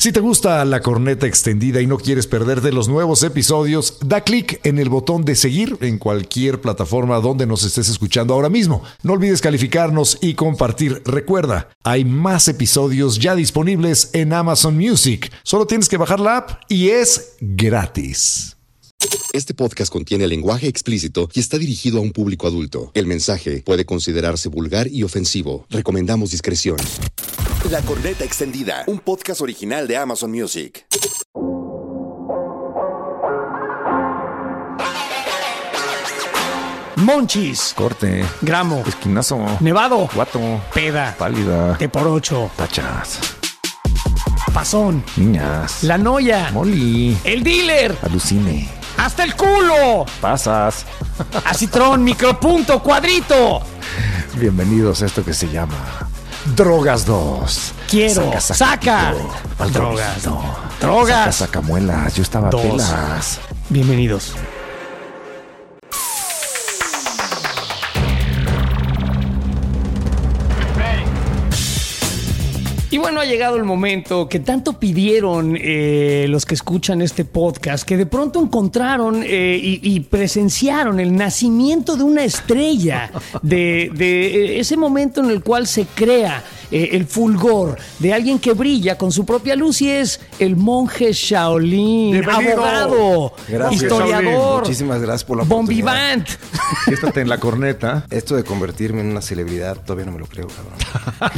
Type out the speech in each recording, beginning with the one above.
Si te gusta la corneta extendida y no quieres perderte los nuevos episodios, da clic en el botón de seguir en cualquier plataforma donde nos estés escuchando ahora mismo. No olvides calificarnos y compartir. Recuerda, hay más episodios ya disponibles en Amazon Music. Solo tienes que bajar la app y es gratis. Este podcast contiene lenguaje explícito y está dirigido a un público adulto. El mensaje puede considerarse vulgar y ofensivo. Recomendamos discreción. La corneta extendida, un podcast original de Amazon Music. Monchis, Corte, gramo, esquinazo, nevado, guato, peda, pálida, te por ocho, tachas, pasón, niñas, la noya, moli, el dealer, alucine, hasta el culo, pasas. acitrón, micropunto, cuadrito. Bienvenidos a esto que se llama Drogas 2. Quiero, saca. Pal Drogas. droguito. Drogas. Saca, saca muelas. Yo estaba Dos. pelas. Bienvenidos. Y bueno, ha llegado el momento que tanto pidieron eh, los que escuchan este podcast, que de pronto encontraron eh, y, y presenciaron el nacimiento de una estrella, de, de, eh, ese momento en el cual se crea eh, el fulgor de alguien que brilla con su propia luz y es el monje Shaolin, Bienvenido. abogado, Gracias, historiador, Shaolin. Muchísimas gracias por la vivant. Siéntate en la corneta. Esto de convertirme en una celebridad todavía no me lo creo, cabrón.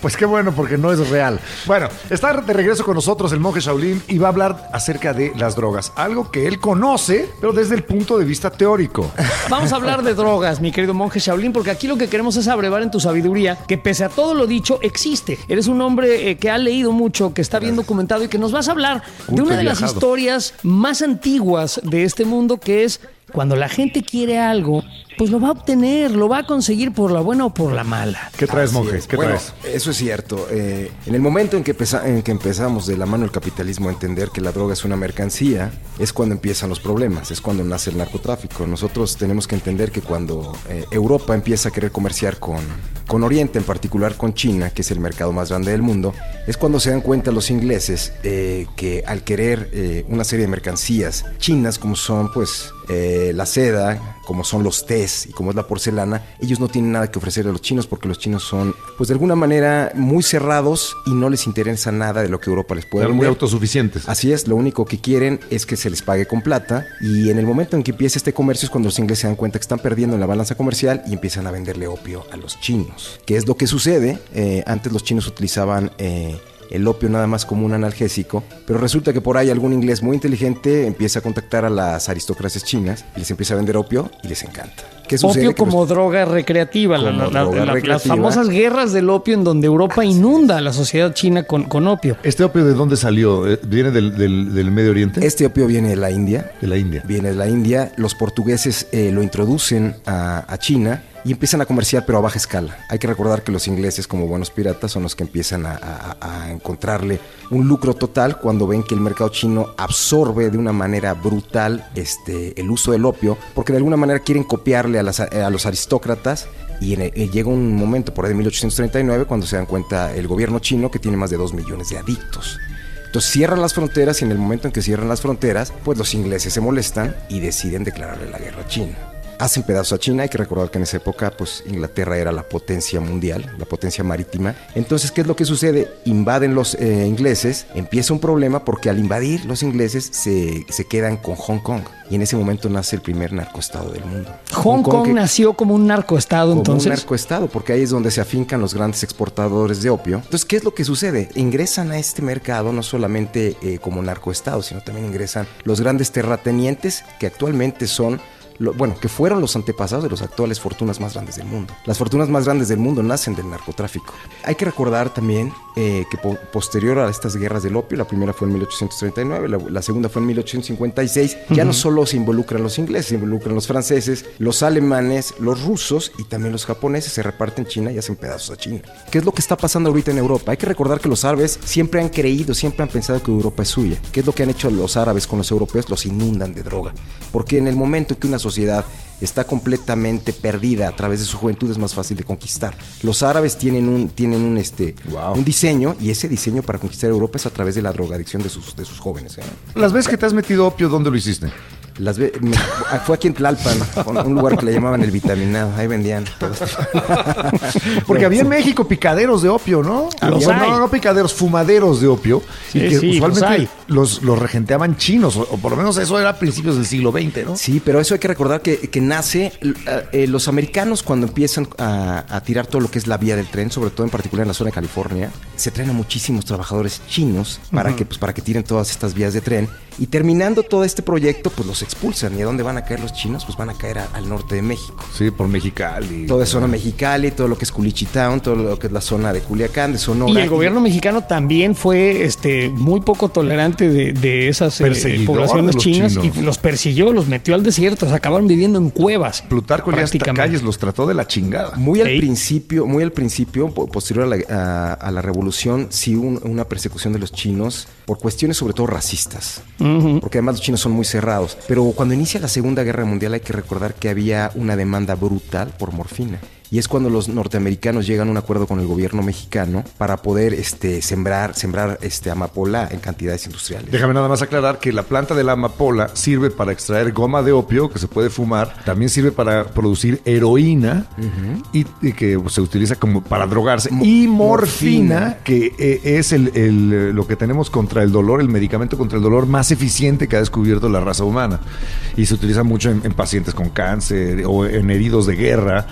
Pues qué bueno, porque no es real. Bueno, está de regreso con nosotros el monje Shaolin y va a hablar acerca de las drogas. Algo que él conoce, pero desde el punto de vista teórico. Vamos a hablar de drogas, mi querido monje Shaolin, porque aquí lo que queremos es abrevar en tu sabiduría que pese a todo lo dicho, existe. Eres un hombre eh, que ha leído mucho, que está bien documentado y que nos vas a hablar de una de las historias más antiguas de este mundo, que es cuando la gente quiere algo, pues lo va a obtener, lo va a conseguir por la buena o por la mala. ¿Qué traes, Así monje? es. ¿Qué bueno, traes? eso es cierto. Eh, en el momento en que, empeza- en que empezamos de la mano del capitalismo a entender que la droga es una mercancía, es cuando empiezan los problemas, es cuando nace el narcotráfico. Nosotros tenemos que entender que cuando eh, Europa empieza a querer comerciar con, con Oriente, en particular con China, que es el mercado más grande del mundo, es cuando se dan cuenta los ingleses eh, que al querer eh, una serie de mercancías chinas, como son pues eh, la seda, como son los tés y como es la porcelana, ellos no tienen nada que ofrecer a los chinos porque los chinos son, pues de alguna manera, muy cerrados y no les interesa nada de lo que Europa les puede Eran muy autosuficientes. Así es, lo único que quieren es que se les pague con plata y en el momento en que empieza este comercio es cuando los ingleses se dan cuenta que están perdiendo en la balanza comercial y empiezan a venderle opio a los chinos. ¿Qué es lo que sucede? Eh, antes los chinos utilizaban... eh, el opio nada más como un analgésico, pero resulta que por ahí algún inglés muy inteligente empieza a contactar a las aristocracias chinas y les empieza a vender opio y les encanta. ¿Qué sucede? Opio los- como droga recreativa, Como la- la- droga la- las recreativa. famosas guerras del opio en donde Europa inunda a la sociedad china con, con opio. ¿Este opio de dónde salió? Eh, ¿Viene del, del- del Medio Oriente? Este opio viene de la India, De la India. viene de la India, los portugueses eh, lo introducen a, a China y empiezan a comerciar pero a baja escala. Hay que recordar que los ingleses como buenos piratas son los que empiezan a, encontrarle un lucro total cuando ven que el mercado chino absorbe de una manera brutal este, el uso del opio porque de alguna manera quieren copiarle a, las- a los aristócratas y eh, llega un momento por ahí de 1839 cuando se dan cuenta el gobierno chino que tiene más de 2 millones de adictos. Entonces cierran las fronteras y en el momento en que cierran las fronteras, pues los ingleses se molestan y deciden declararle la guerra a China. Hacen pedazos a China, hay que recordar que en esa época pues Inglaterra era la potencia mundial, la potencia marítima. Entonces, ¿qué es lo que sucede? Invaden los eh, ingleses, empieza un problema porque al invadir los ingleses se, se quedan con Hong Kong y en ese momento nace el primer narcoestado del mundo. Hong Kong que- nació como un narcoestado como entonces. un narcoestado, porque ahí es donde se afincan los grandes exportadores de opio. Entonces, ¿qué es lo que sucede? Ingresan a este mercado no solamente eh, como narcoestado, sino también ingresan los grandes terratenientes que actualmente son lo- bueno, que fueron los antepasados de las actuales fortunas más grandes del mundo. Las fortunas más grandes del mundo nacen del narcotráfico. Hay que recordar también eh, que po- posterior a estas guerras del opio, la primera fue en 1839, la, la segunda fue en 1856, ya no solo se involucran los ingleses, se involucran los franceses, los alemanes, los rusos y también los japoneses, se reparten China y hacen pedazos a China. ¿Qué es lo que está pasando ahorita en Europa? Hay que recordar que los árabes siempre han creído, siempre han pensado que Europa es suya. ¿Qué es lo que han hecho los árabes con los europeos? Los inundan de droga. Porque en el momento en que una sociedad está completamente perdida a través de su juventud es más fácil de conquistar. Los árabes tienen un, tienen un, este, Wow. un diseño y ese diseño para conquistar Europa es a través de la drogadicción de sus, de sus jóvenes. ¿eh? Las veces que te has metido opio, ¿dónde lo hiciste? Las ve- me- fue aquí en Tlalpan, un lugar que le llamaban el vitaminado. Ahí vendían todo esto. Porque había en México picaderos de opio, ¿no? Los O- hay. no, no picaderos, fumaderos de opio. Sí, y que sí, los usualmente hay. los, los regenteaban chinos, o, o por lo menos eso era a principios del siglo XX, ¿no? Sí, pero eso hay que recordar que, que nace, eh, eh, los americanos cuando empiezan a, a tirar todo lo que es la vía del tren, sobre todo en particular en la zona de California, se traen a muchísimos trabajadores chinos para, que, pues, para que tiren todas estas vías de tren. Y terminando todo este proyecto, pues los expulsan. ¿Y a dónde van a caer los chinos? Pues van a caer a- al norte de México. Sí, por Mexicali. Toda zona Mexicali, todo lo que es Culichitown, todo lo que es la zona de Culiacán, de Sonora. Y el gobierno mexicano también fue este, muy poco tolerante de, de esas eh, poblaciones de los chinas chinos. y los persiguió, los metió al desierto, se acabaron viviendo en cuevas. Plutarco Elías prácticamente. Calles los trató de la chingada. Muy al principio, muy al principio, po- posterior a la, a- a la revolución, sí hubo un- una persecución de los chinos por cuestiones sobre todo racistas. Porque además los chinos son muy cerrados. Pero cuando inicia la Segunda Guerra Mundial hay que recordar que había una demanda brutal por morfina. Y es cuando los norteamericanos llegan a un acuerdo con el gobierno mexicano para poder este, sembrar, sembrar este, amapola en cantidades industriales. Déjame nada más aclarar que la planta de la amapola sirve para extraer goma de opio que se puede fumar, también sirve para producir heroína y, y que se utiliza como para drogarse Mo- y morfina, morfina. que eh, es el, el, lo que tenemos contra el dolor, el medicamento contra el dolor más eficiente que ha descubierto la raza humana y se utiliza mucho en, en pacientes con cáncer o en heridos de guerra,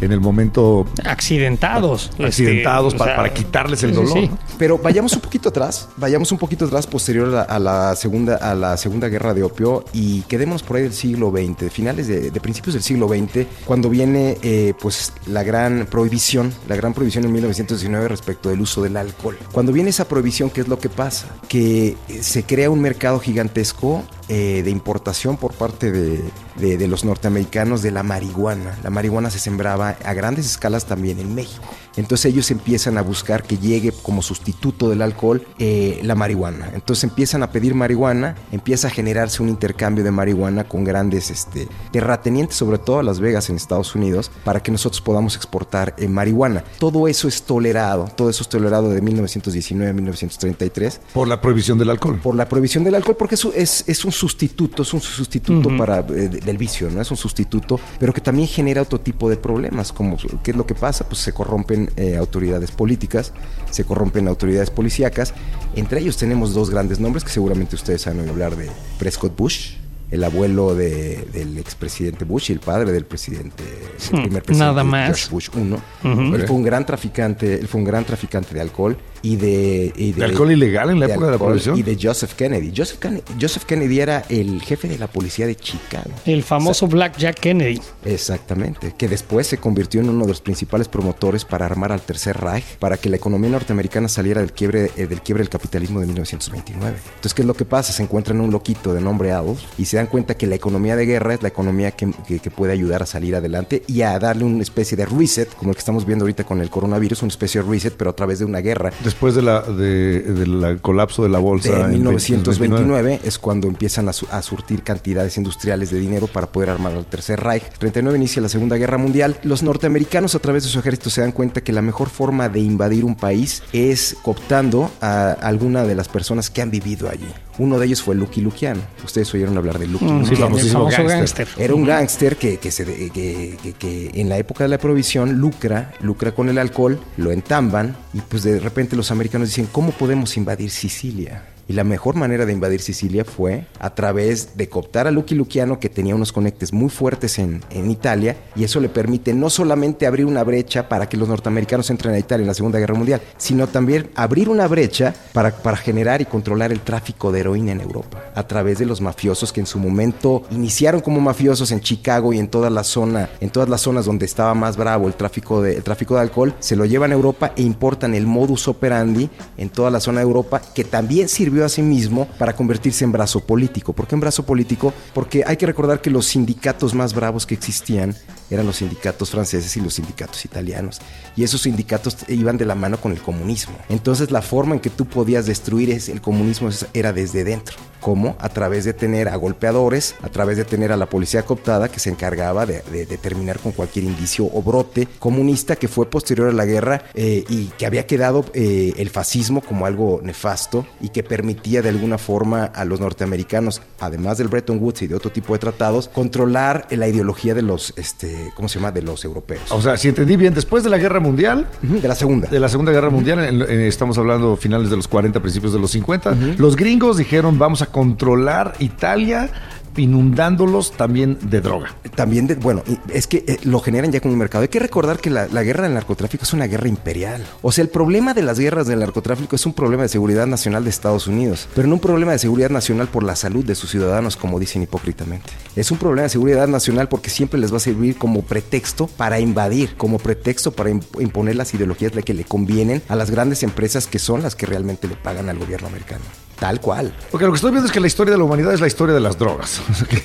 en el momento Accidentados. este, accidentados para, sea, para quitarles el sí, dolor. sí. ¿no? Pero vayamos un poquito atrás, vayamos un poquito atrás posterior a la, a la segunda a la segunda guerra de opio y quedémonos por ahí del siglo XX, de finales de, de principios del siglo XX, cuando viene eh, pues la gran prohibición, la gran prohibición en 1919 respecto del uso del alcohol. Cuando viene esa prohibición, ¿qué es lo que pasa? Que eh, se crea un mercado gigantesco eh, de importación por parte de, de- los norteamericanos de la marihuana. La marihuana se sembraba a grandes escalas también en México. Entonces ellos empiezan a buscar que llegue como sustituto del alcohol eh, la marihuana. Entonces empiezan a pedir marihuana, empieza a generarse un intercambio de marihuana con grandes este, terratenientes, sobre todo a Las Vegas en Estados Unidos, para que nosotros podamos exportar eh, marihuana. Todo eso es tolerado, todo eso es tolerado de 1919 a 1933 Por la prohibición del alcohol. por la prohibición del alcohol, porque eso es, es un sustituto, es un sustituto para, eh, de- del vicio, ¿no? Es un sustituto, pero que también genera otro tipo de problemas, como ¿qué es lo que pasa? Pues se corrompen eh, autoridades políticas, se corrompen autoridades policíacas. Entre ellos tenemos dos grandes nombres que seguramente ustedes han oído hablar de Prescott Bush. El abuelo de- del expresidente Bush y el padre del presidente, el Hmm, primer presidente nada más. George Bush I. Él fue un gran traficante, él fue un gran traficante de alcohol y de, y ¿De alcohol ilegal en la de época de la prohibición? Y de Joseph Kennedy. Joseph Kennedy. Joseph Kennedy era el jefe de la policía de Chicago. El famoso Black Jack Kennedy. Exactamente. Que después se convirtió en uno de los principales promotores para armar al Tercer Reich, para que la economía norteamericana saliera del quiebre, eh, del quiebre del capitalismo de 1929. Entonces, ¿qué es lo que pasa? Se encuentran un loquito de nombre Adolf y se dan cuenta que la economía de guerra es la economía que, que- que puede ayudar a salir adelante y a darle una especie de reset, como el que estamos viendo ahorita con el coronavirus, una especie de reset, pero a través de una guerra. Después de la, de- del colapso de la bolsa. de en 1929 es cuando empiezan a, su- a surtir cantidades industriales de dinero para poder armar al Tercer Reich. 39 inicia la Segunda Guerra Mundial. Los norteamericanos a través de su ejército se dan cuenta que la mejor forma de invadir un país es cooptando a alguna de las personas que han vivido allí. Uno de ellos fue Lucky Luciano. Ustedes oyeron hablar de Lucky Mm, Sí, famosísimo gángster. Era un gángster que, que, se de- que- que- que en la época de la prohibición lucra, lucra con el alcohol, lo entamban y pues de repente los americanos dicen, ¿cómo podemos invadir Sicilia? Y la mejor manera de invadir Sicilia fue a través de cooptar a Lucky Luciano, que tenía unos conectes muy fuertes en, en Italia, y eso le permite no solamente abrir una brecha para que los norteamericanos entren a Italia en la Segunda Guerra Mundial, sino también abrir una brecha para, para generar y controlar el tráfico de heroína en Europa, a través de los mafiosos que en su momento iniciaron como mafiosos en Chicago y en toda la zona, en todas las zonas donde estaba más bravo el tráfico de, el tráfico de alcohol, se lo llevan a Europa e importan el modus operandi en toda la zona de Europa, que también sirvió a sí mismo para convertirse en brazo político. ¿Por qué en brazo político? Porque hay que recordar que los sindicatos más bravos que existían eran los sindicatos franceses y los sindicatos italianos. Y esos sindicatos iban de la mano con el comunismo. Entonces la forma en que tú podías destruir es- el comunismo era desde dentro. ¿Cómo? A través de tener a golpeadores, a través de tener a la policía cooptada que se encargaba de, de, terminar con cualquier indicio o brote comunista que fue posterior a la guerra eh, y que había quedado eh, el fascismo como algo nefasto y que permitía de alguna forma a los norteamericanos, además del Bretton Woods y de otro tipo de tratados, controlar la ideología de los, este, ¿cómo se llama? De los europeos. O sea, si entendí bien, después de la guerra mundial, de la segunda, de la segunda guerra mundial, estamos hablando finales de los 40, principios de los 50, los gringos dijeron vamos a controlar Italia inundándolos también de droga. También de, bueno, es que eh, lo generan ya con un mercado. Hay que recordar que la, guerra del narcotráfico es una guerra imperial. O sea, el problema de las guerras del narcotráfico es un problema de seguridad nacional de Estados Unidos, pero no un problema de seguridad nacional por la salud de sus ciudadanos, como dicen hipócritamente. Es un problema de seguridad nacional porque siempre les va a servir como pretexto para invadir, como pretexto para imponer las ideologías que le convienen a las grandes empresas que son las que realmente le pagan al gobierno americano. Tal cual. Porque lo que estoy viendo es que la historia de la humanidad es la historia de las drogas.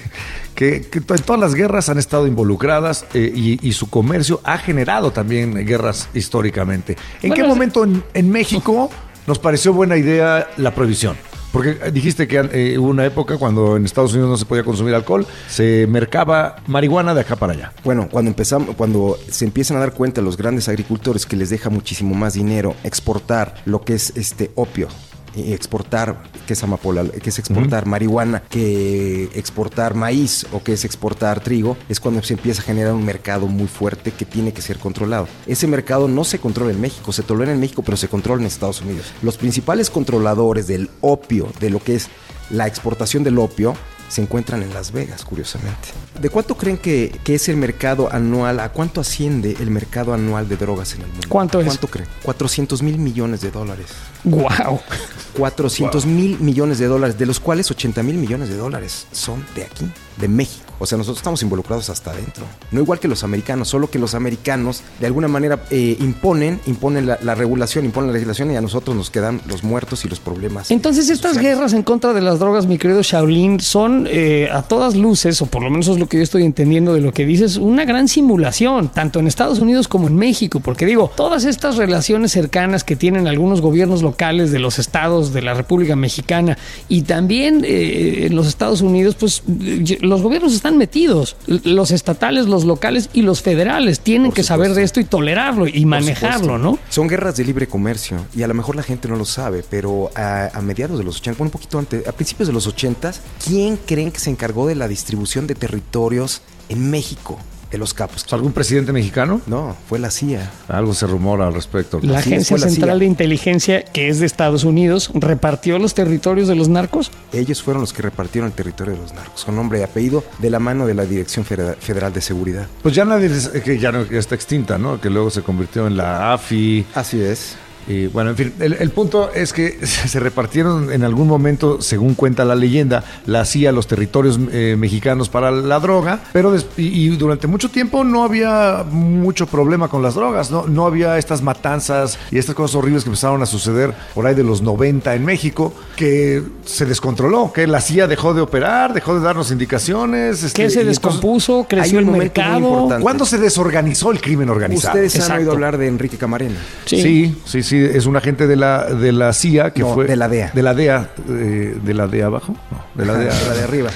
que, que, todas las guerras han estado involucradas eh, y, su comercio ha generado también guerras históricamente. ¿En qué momento en, México nos pareció buena idea la prohibición? Porque dijiste que eh, hubo una época cuando en Estados Unidos no se podía consumir alcohol, se mercaba marihuana de acá para allá. Bueno, cuando empezamos, cuando se empiezan a dar cuenta los grandes agricultores que les deja muchísimo más dinero exportar lo que es este opio exportar, que es amapola, que es exportar marihuana, que exportar maíz o que es exportar trigo, es cuando se empieza a generar un mercado muy fuerte que tiene que ser controlado. Ese mercado no se controla en México, se tolera en México, pero se controla en Estados Unidos. Los principales controladores del opio, de lo que es la exportación del opio, se encuentran en Las Vegas, curiosamente. ¿De cuánto creen que, es el mercado anual? ¿A cuánto asciende el mercado anual de drogas en el mundo? ¿Cuánto es? ¿Cuánto creen? 400 mil millones de dólares. ¡Wow! 400 mil millones de dólares, de los cuales 80 mil millones de dólares son de aquí, de México. O sea, nosotros estamos involucrados hasta adentro. No igual que los americanos, solo que los americanos de alguna manera eh, imponen, imponen la, regulación, imponen la legislación y a nosotros nos quedan los muertos y los problemas. Entonces, estas guerras en contra de las drogas, mi querido Shaolin, son eh, a todas luces, o por lo menos es lo que yo estoy entendiendo de lo que dices, una gran simulación, tanto en Estados Unidos como en México. Porque digo, todas estas relaciones cercanas que tienen algunos gobiernos locales de los estados de la República Mexicana y también eh, en los Estados Unidos, pues los gobiernos están metidos. Los estatales, los locales y los federales tienen que saber de esto y tolerarlo y manejarlo, ¿no? Son guerras de libre comercio y a lo mejor la gente no lo sabe, pero a, mediados de los 80, un poquito antes, a principios de los 80, ¿quién creen que se encargó de la distribución de territorios en México? De los capos. ¿Algún presidente mexicano? No, fue la CIA. Algo se rumora al respecto. La Agencia Central de Inteligencia, que es de Estados Unidos, repartió los territorios de los narcos. Ellos fueron los que repartieron el territorio de los narcos, con nombre y apellido, de la mano de la Dirección Federal de Seguridad. Pues ya nadie, que ya, ya está extinta, ¿no? Que luego se convirtió en la AFI. Así es. Y bueno, en fin, el, punto es que se repartieron en algún momento, según cuenta la leyenda, la CIA los territorios eh, mexicanos para la droga, pero y, durante mucho tiempo no había mucho problema con las drogas, ¿no? no había estas matanzas y estas cosas horribles que empezaron a suceder por ahí de los 90 en México, que se descontroló, que la CIA dejó de operar, dejó de darnos indicaciones. Este, que se descompuso, creció el mercado. ¿Cuándo se desorganizó el crimen organizado? Ustedes han oído hablar de Enrique Camarena. sí, sí. sí es un agente de la, de la CIA que fue. De la DEA. De la DEA. Eh, ¿De la DEA abajo? No, de la DEA. de la de arriba.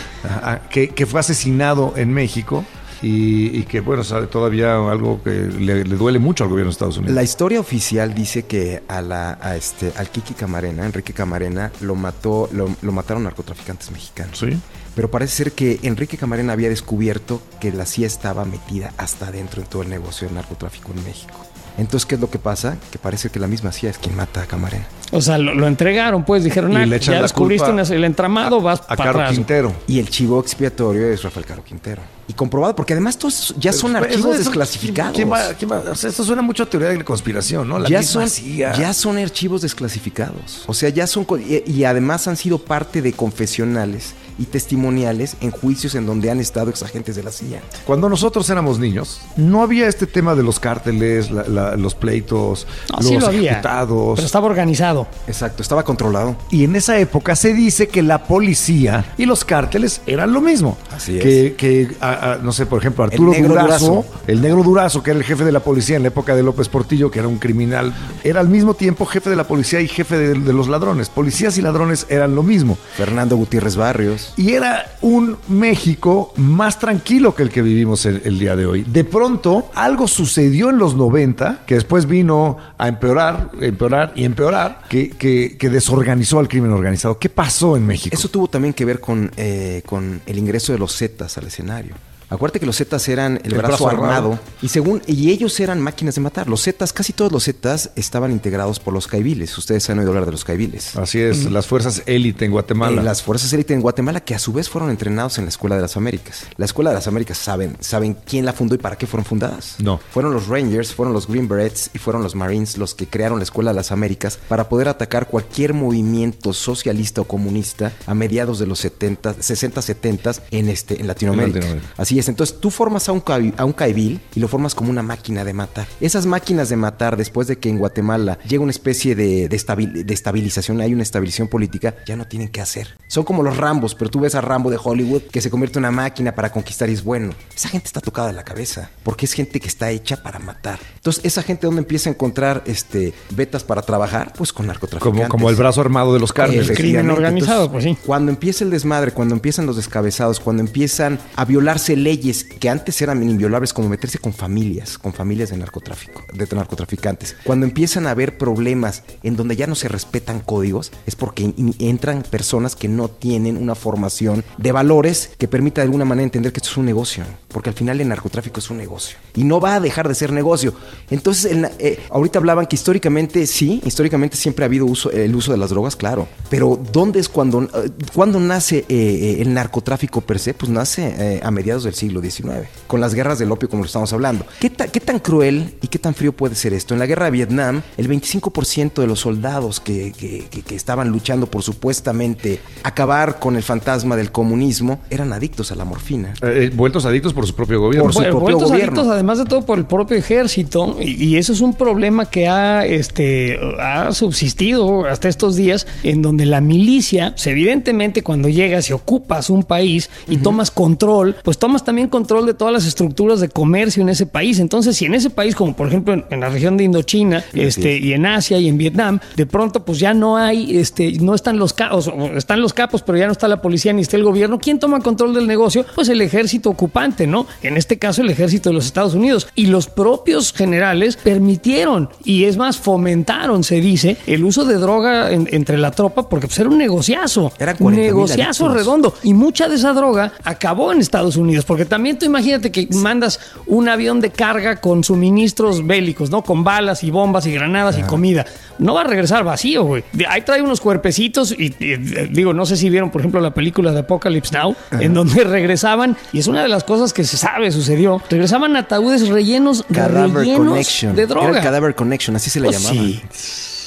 que, fue asesinado en México. Y, que, bueno, sabe todavía algo que le, duele mucho al gobierno de Estados Unidos. La historia oficial dice que a la, a este, al Kiki Camarena, Enrique Camarena, lo mató, lo, lo mataron narcotraficantes mexicanos. Sí. Pero parece ser que Enrique Camarena había descubierto que la CIA estaba metida hasta adentro en todo el negocio del narcotráfico en México. Entonces, ¿qué es lo que pasa? Que parece que la misma CIA es quien mata a Camarena. O sea, lo, entregaron, pues dijeron, ah, ya descubriste el entramado, vas a Caro Quintero. Y el chivo expiatorio es Rafael Caro Quintero. Y comprobado, porque además todos ya son archivos desclasificados. O sea, esto suena mucho a teoría de conspiración, ¿no? ya, son, ya son archivos desclasificados. O sea, ya son. y además han sido parte de confesionales y testimoniales en juicios en donde han estado exagentes de la CIA. Cuando nosotros éramos niños, no había este tema de los cárteles, la- la- los pleitos, No, los sí lo había. ejecutados. Pero estaba organizado. Exacto, estaba controlado. Y en esa época se dice que la policía y los cárteles eran lo mismo. Así es. Que, que, a- a, no sé, por ejemplo, Arturo negro Durazo, Durazo. el negro Durazo, que era el jefe de la policía en la época de López Portillo, que era un criminal, era al mismo tiempo jefe de la policía y jefe de, de los ladrones. Policías y ladrones eran lo mismo. Fernando Gutiérrez Barrios. Y era un México más tranquilo que el que vivimos el, día de hoy. De pronto, algo sucedió en los 90, que después vino a empeorar, empeorar y empeorar, que, que- que desorganizó al crimen organizado. ¿Qué pasó en México? Eso tuvo también que ver con, eh, con el ingreso de los Zetas al escenario. Acuérdate que los Zetas eran el, El brazo, brazo armado, armado. y según y ellos eran máquinas de matar. Los Zetas, casi todos los Zetas estaban integrados por los caibiles. Ustedes han oído hablar de los caibiles. Así es, las fuerzas élite en Guatemala. Eh, las fuerzas élite en Guatemala que a su vez fueron entrenados en la Escuela de las Américas. La Escuela de las Américas saben, saben quién la fundó y para qué fueron fundadas. No. Fueron los Rangers, fueron los Green Berets y fueron los Marines los que crearon la Escuela de las Américas para poder atacar cualquier movimiento socialista o comunista a mediados de los 70, 60, 70 en este en Latinoamérica. En Latinoamérica. Así es. Entonces tú formas a un, caibil, a un caibil y lo formas como una máquina de matar. Esas máquinas de matar, después de que en Guatemala llega una especie de, de estabil- de estabilización, hay una estabilización política, ya no tienen qué hacer. Son como los Rambos, pero tú ves a Rambo de Hollywood que se convierte en una máquina para conquistar y es bueno. Esa gente está tocada de la cabeza, porque es gente que está hecha para matar. Entonces, esa gente donde empieza a encontrar este vetas para trabajar, pues con narcotraficantes. como, como el brazo armado de los cárteles. El crimen organizado, pues sí. Cuando empieza el desmadre, cuando empiezan los descabezados, cuando empiezan a violarse leyes que antes eran inviolables, como meterse con familias, con familias de narcotráfico, de narcotraficantes, cuando empiezan a haber problemas en donde ya no se respetan códigos, es porque entran personas que no tienen una formación de valores que permita de alguna manera entender que esto es un negocio, porque al final el narcotráfico es un negocio y no va a dejar de ser negocio. Entonces, el eh, ahorita hablaban que históricamente sí, históricamente siempre ha habido uso, el uso de las drogas, claro, pero ¿dónde es cuando, eh, cuando nace eh, eh, el narcotráfico per se? Pues nace eh, a mediados del siglo XIX, con las guerras del opio como lo estamos hablando. ¿Qué, ta- ¿Qué tan cruel y qué tan frío puede ser esto? En la guerra de Vietnam, el 25% de los soldados que, que- que- que estaban luchando por supuestamente acabar con el fantasma del comunismo eran adictos a la morfina. Eh, vueltos adictos por su propio gobierno. Por su propio vueltos gobierno. adictos, además de todo, por el propio ejército. Y, y eso es un problema que ha, este, ha subsistido hasta estos días, en donde la milicia, pues, evidentemente, cuando llegas y ocupas un país y tomas control, pues tomas también control de todas las estructuras de comercio en ese país. Entonces, si en ese país, como por ejemplo en, en la región de Indochina, este, y en Asia y en Vietnam, de pronto, pues ya no hay, este, no están los capos, están los capos, pero ya no está la policía ni está el gobierno. ¿Quién toma control del negocio? Pues el ejército ocupante, ¿no? En este caso, el ejército de los Estados Unidos. Y los propios generales permitieron, y es más, fomentaron, se dice, el uso de droga en- entre la tropa, porque pues era un negociazo. Un 40,000 negociazo redondo. Y mucha de esa droga acabó en Estados Unidos, porque también tú imagínate que mandas un avión de carga con suministros bélicos, ¿no? Con balas y bombas y granadas y comida. No va a regresar vacío, güey. Ahí trae unos cuerpecitos y, y, eh, digo, no sé si vieron, por ejemplo, la película de Apocalypse Now, en donde regresaban, y es una de las cosas que se sabe sucedió, regresaban ataúdes rellenos, Cadaver rellenos Connection. de Era droga. el Cadaver Connection, así se le Pues llamaba. sí.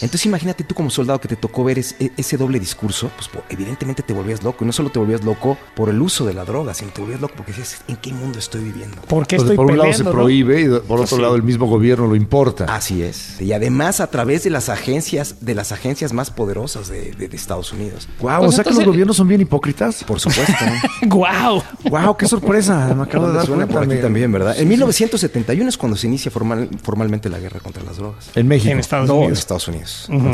Entonces imagínate tú como soldado que te tocó ver es- e- ese doble discurso, pues evidentemente te volvías loco. Y no solo te volvías loco por el uso de la droga, sino te volvías loco porque decías, ¿en qué mundo estoy viviendo? ¿Por qué Entonces, estoy por un lado se no? prohíbe y por otro Sí. lado el mismo gobierno lo importa. Así es. Y además a través de las agencias, de las agencias más poderosas de, de- de Estados Unidos. Wow, Pues o sea que los gobiernos son bien hipócritas. Por supuesto. ¡Guau! Wow, qué sorpresa. Me acabo de ¿Dónde dar suena cuenta. por aquí también, ¿verdad? En 1971 es cuando se inicia formal- formalmente la guerra contra las drogas. En México. En Estados no, en Unidos.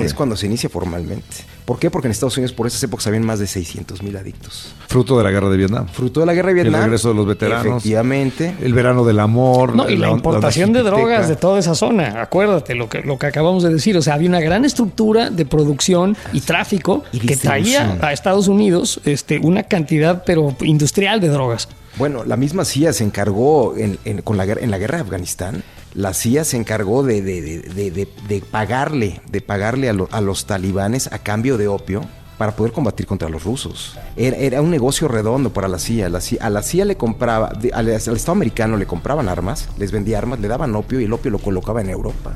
Es cuando se inicia formalmente. ¿Por qué? Porque en Estados Unidos por esas épocas habían más de 600 mil adictos. Fruto de la guerra de Vietnam. Fruto de la guerra de Vietnam. El regreso de los veteranos. Efectivamente. El verano del amor. No, y la, importación de drogas de toda esa zona. Acuérdate lo que, lo que acabamos de decir. O sea, había una gran estructura de producción y tráfico Y que traía a Estados Unidos este, una cantidad, pero industrial de drogas. Bueno, la misma CIA se encargó en, en- con la, guerra- en la guerra de Afganistán. La CIA se encargó de, de- de- de- pagarle, de pagarle a, lo- a los talibanes a cambio de opio para poder combatir contra los rusos. Era, un negocio redondo para la CIA. La CIA- a la CIA le compraba, al, al Estado americano le compraban armas, les vendía armas, le daban opio y el opio lo colocaba en Europa.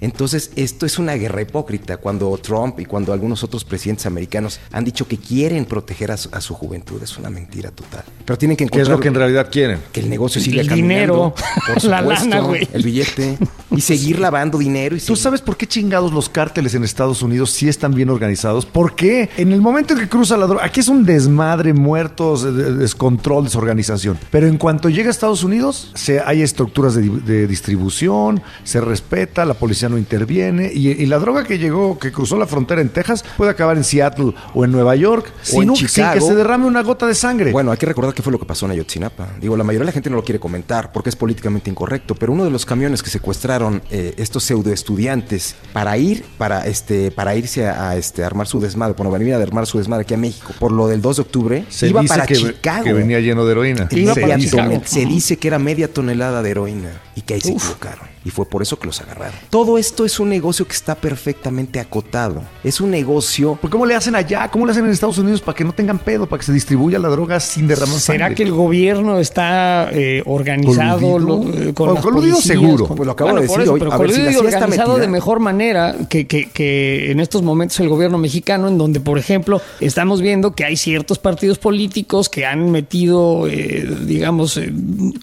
Entonces, esto es una guerra hipócrita cuando Trump y cuando algunos otros presidentes americanos han dicho que quieren proteger a su, a su juventud. Es una mentira total. Pero tienen que ¿Qué es encontrar lo que en realidad quieren? que el negocio siga El caminando. dinero, por la supuesto, lana, güey. El billete. Y seguir lavando dinero. Y ¿Tú seguir- sabes por qué chingados los cárteles en Estados Unidos sí están bien organizados? ¿Por qué? En el momento en que cruza la droga, aquí es un desmadre, muertos, de- de- descontrol, desorganización. Pero en cuanto llega a Estados Unidos, se, hay estructuras de distribución, se respeta, la policía no interviene y, y la droga que llegó, que cruzó la frontera en Texas, puede acabar en Seattle o en Nueva York sin, en un- sin Chicago. que se derrame una gota de sangre. Bueno, hay que recordar qué fue lo que pasó en Ayotzinapa. Digo, la mayoría de la gente no lo quiere comentar porque es políticamente incorrecto, pero uno de los camiones que secuestraron eh, estos pseudo estudiantes para ir, para este, para irse a, a, este, armar su desmadre, bueno, venir a armar su desmadre aquí a México, por lo del 2 de octubre, se iba dice para que, Chicago. que venía lleno de heroína. Dice. Se dice que era media tonelada de heroína y que ahí se equivocaron. Y fue por eso que los agarraron. Todo esto es un negocio que está perfectamente acotado. Es un negocio ¿Por ¿Cómo le hacen allá? ¿Cómo le hacen en Estados Unidos para que no tengan pedo, para que se distribuya la droga sin derramar ¿Será sangre? que el gobierno está eh, organizado eh, con Bueno, las coludido policías, seguro. con- Pues lo acabo de decir hoy. pero A ver, si coludido la y CIA está organizado de mejor manera que, que- que en estos momentos el gobierno mexicano, en donde, por ejemplo, estamos viendo que hay ciertos partidos políticos que han metido, eh, digamos, eh,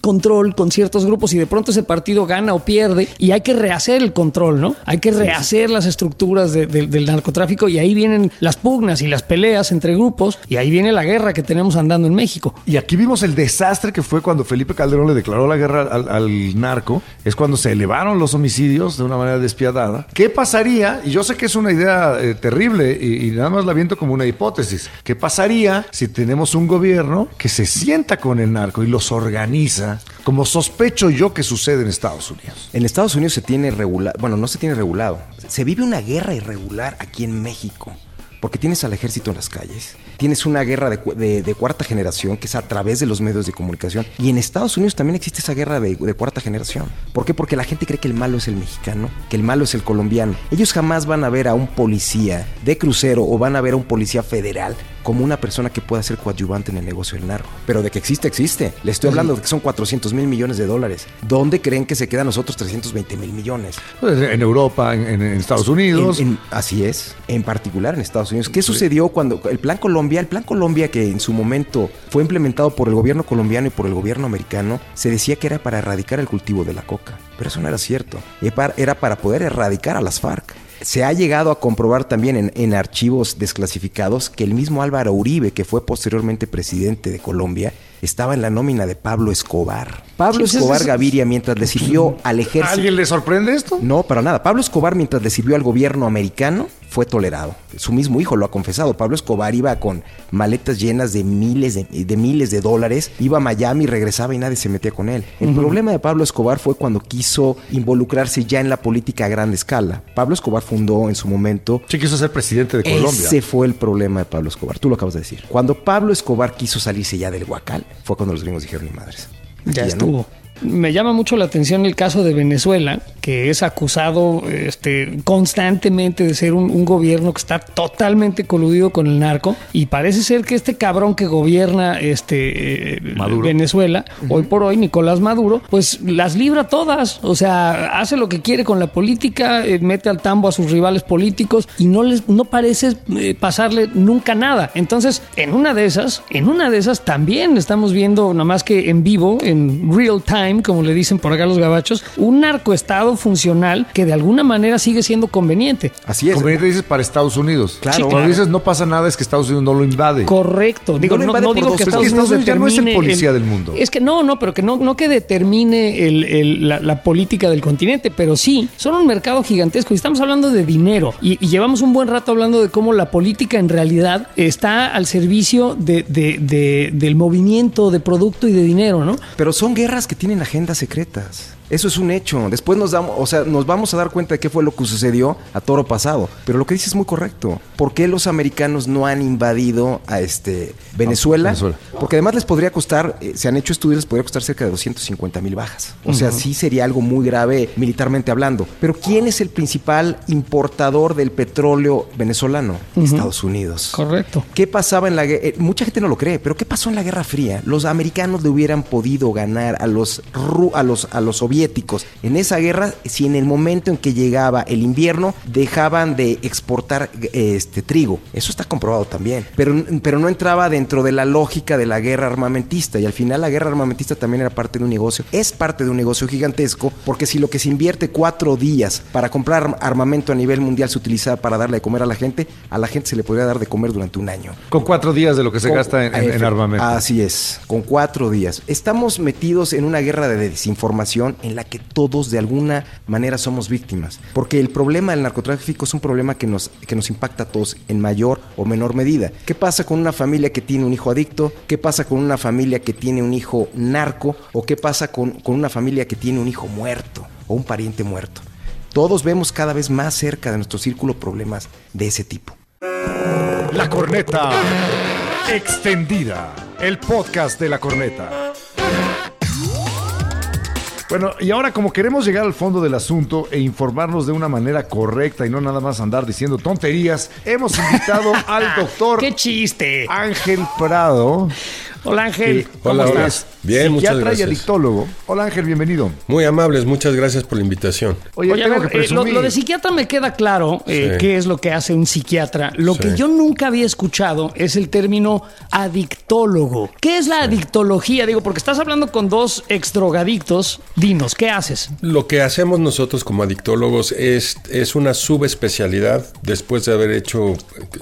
control con ciertos grupos y de pronto partido gana o pierde y hay que rehacer el control, ¿no? Hay que rehacer las estructuras de- de- del narcotráfico y ahí vienen las pugnas y las peleas entre grupos y ahí viene la guerra que tenemos andando en México. Y aquí vimos el desastre que fue cuando Felipe Calderón le declaró la guerra al, al narco. Es cuando se elevaron los homicidios de una manera despiadada. ¿Qué pasaría? Y yo sé que es una idea eh, terrible y, y nada más la viento como una hipótesis. ¿Qué pasaría si tenemos un gobierno que se sienta con el narco y los organiza como sospecho yo que sucede en Estados Unidos? En Estados Unidos se tiene regulado, bueno, no se tiene regulado. Se vive una guerra irregular aquí en México. Porque tienes al ejército en las calles, tienes una guerra de, cu- de- de cuarta generación que es a través de los medios de comunicación. Y en Estados Unidos también existe esa guerra de, de cuarta generación. ¿Por qué? Porque la gente cree que el malo es el mexicano, que el malo es el colombiano. Ellos jamás van a ver a un policía de crucero o van a ver a un policía federal como una persona que pueda ser coadyuvante en el negocio del narco. Pero de que existe, existe. Le estoy hablando de que son 400 mil millones de dólares. ¿Dónde creen que se quedan los otros 320 mil millones? Pues, en Europa, en, Estados Unidos. En- en- así es, en particular en Estados Unidos. ¿Qué sucedió cuando el Plan Colombia, el Plan Colombia que en su momento fue implementado por el gobierno colombiano y por el gobierno americano, se decía que era para erradicar el cultivo de la coca, pero eso no era cierto. Era para poder erradicar a las FARC. Se ha llegado a comprobar también en, en archivos desclasificados que el mismo Álvaro Uribe, que fue posteriormente presidente de Colombia, estaba en la nómina de Pablo Escobar. Pablo Sí, Escobar es- es- Gaviria, mientras le sirvió al ¿A ejército. alguien le sorprende esto? No, para nada. Pablo Escobar, mientras le sirvió al gobierno americano, fue tolerado. Su mismo hijo lo ha confesado. Pablo Escobar iba con maletas llenas de miles de, de miles de dólares, iba a Miami, regresaba y nadie se metía con él. El problema de Pablo Escobar fue cuando quiso involucrarse ya en la política a gran escala. Pablo Escobar fundó en su momento Sí quiso ser presidente de Colombia. ese fue el problema de Pablo Escobar. Tú lo acabas de decir. Cuando Pablo Escobar quiso salirse ya del Huacal, fue cuando los gringos dijeron ni madres. Ya Aquí no. Me llama mucho la atención el caso de Venezuela, que es acusado este, constantemente de ser un, un gobierno que está totalmente coludido con el narco. Y parece ser que este cabrón que gobierna este, eh. Venezuela, hoy por hoy, Nicolás Maduro, pues las libra todas. O sea, hace lo que quiere con la política, eh, mete al tambo a sus rivales políticos y no les no parece eh, pasarle nunca nada. Entonces, en una de esas, en una de esas también estamos viendo, nada más que en vivo, en real time, como le dicen por acá los gabachos, un narcoestado funcional que de alguna manera sigue siendo conveniente. Así es. Conveniente dices para Estados Unidos. Claro. Sí, Cuando dices no pasa nada es que Estados Unidos no lo invade. Correcto. Digo, no, invade no por digo que es que Estados, Estados Unidos ya no es el policía del mundo. Es que no, no, pero que no, no que determine el- el- la, la política del continente, pero sí, son un mercado gigantesco y estamos hablando de dinero. Y, y llevamos un buen rato hablando de cómo la política en realidad está al servicio de- de- de- del movimiento de producto y de dinero, ¿no? Pero son guerras que tienen agendas secretas. Eso es un hecho. Después nos damos, o sea, nos vamos a dar cuenta de qué fue lo que sucedió a toro pasado. Pero lo que dices es muy correcto. ¿Por qué los americanos no han invadido a este Venezuela? Venezuela. Porque además les podría costar, eh, se han hecho estudios, les podría costar cerca de 250 mil bajas. O sea, sí sería algo muy grave militarmente hablando. Pero ¿quién es el principal importador del petróleo venezolano? Estados Unidos. Correcto. ¿Qué pasaba en la guerra? mucha gente no lo cree, pero ¿qué pasó en la Guerra Fría? Los americanos le hubieran podido ganar a los, a los, a los soviéticos soviéticos en esa guerra si en el momento en que llegaba el invierno dejaban de exportar este trigo. Eso está comprobado también. Pero, pero no entraba dentro de la lógica de la guerra armamentista. Y al final la guerra armamentista también era parte de un negocio. Es parte de un negocio gigantesco porque si lo que se invierte cuatro días para comprar armamento a nivel mundial se utiliza para darle de comer a la gente, a la gente se le podría dar de comer durante un año. Con cuatro días de lo que se Con- gasta en, en- en Efe- armamento. Así es, con cuatro días. Estamos metidos en una guerra de desinformación en la que todos de alguna manera somos víctimas. Porque el problema del narcotráfico es un problema que nos, que nos impacta a todos en mayor o menor medida. ¿Qué pasa con una familia que tiene un hijo adicto? ¿Qué pasa con una familia que tiene un hijo narco? ¿O qué pasa con, con una familia que tiene un hijo muerto o un pariente muerto? Todos vemos cada vez más cerca de nuestro círculo problemas de ese tipo. La corneta extendida. El podcast de la corneta. Bueno, y ahora como queremos llegar al fondo del asunto e informarnos de una manera correcta y no nada más andar diciendo tonterías, hemos invitado al doctor ¡Qué chiste! Ángel Prado. Hola Ángel, que- ¿cómo Hola, hola. estás? Bien, muchas Psiquiatra y gracias. adictólogo. Hola Ángel, bienvenido. Muy amables, muchas gracias por la invitación. Oye, Oye, a tengo ver, que eh, lo, presumir. lo de psiquiatra me queda claro eh, Sí. qué es lo que hace un psiquiatra. Lo Sí. que yo nunca había escuchado es el término adictólogo. ¿Qué es la adictología? Digo, porque estás hablando con dos exdrogadictos. Dinos, ¿qué haces? Lo que hacemos nosotros como adictólogos es, es una subespecialidad después de haber hecho,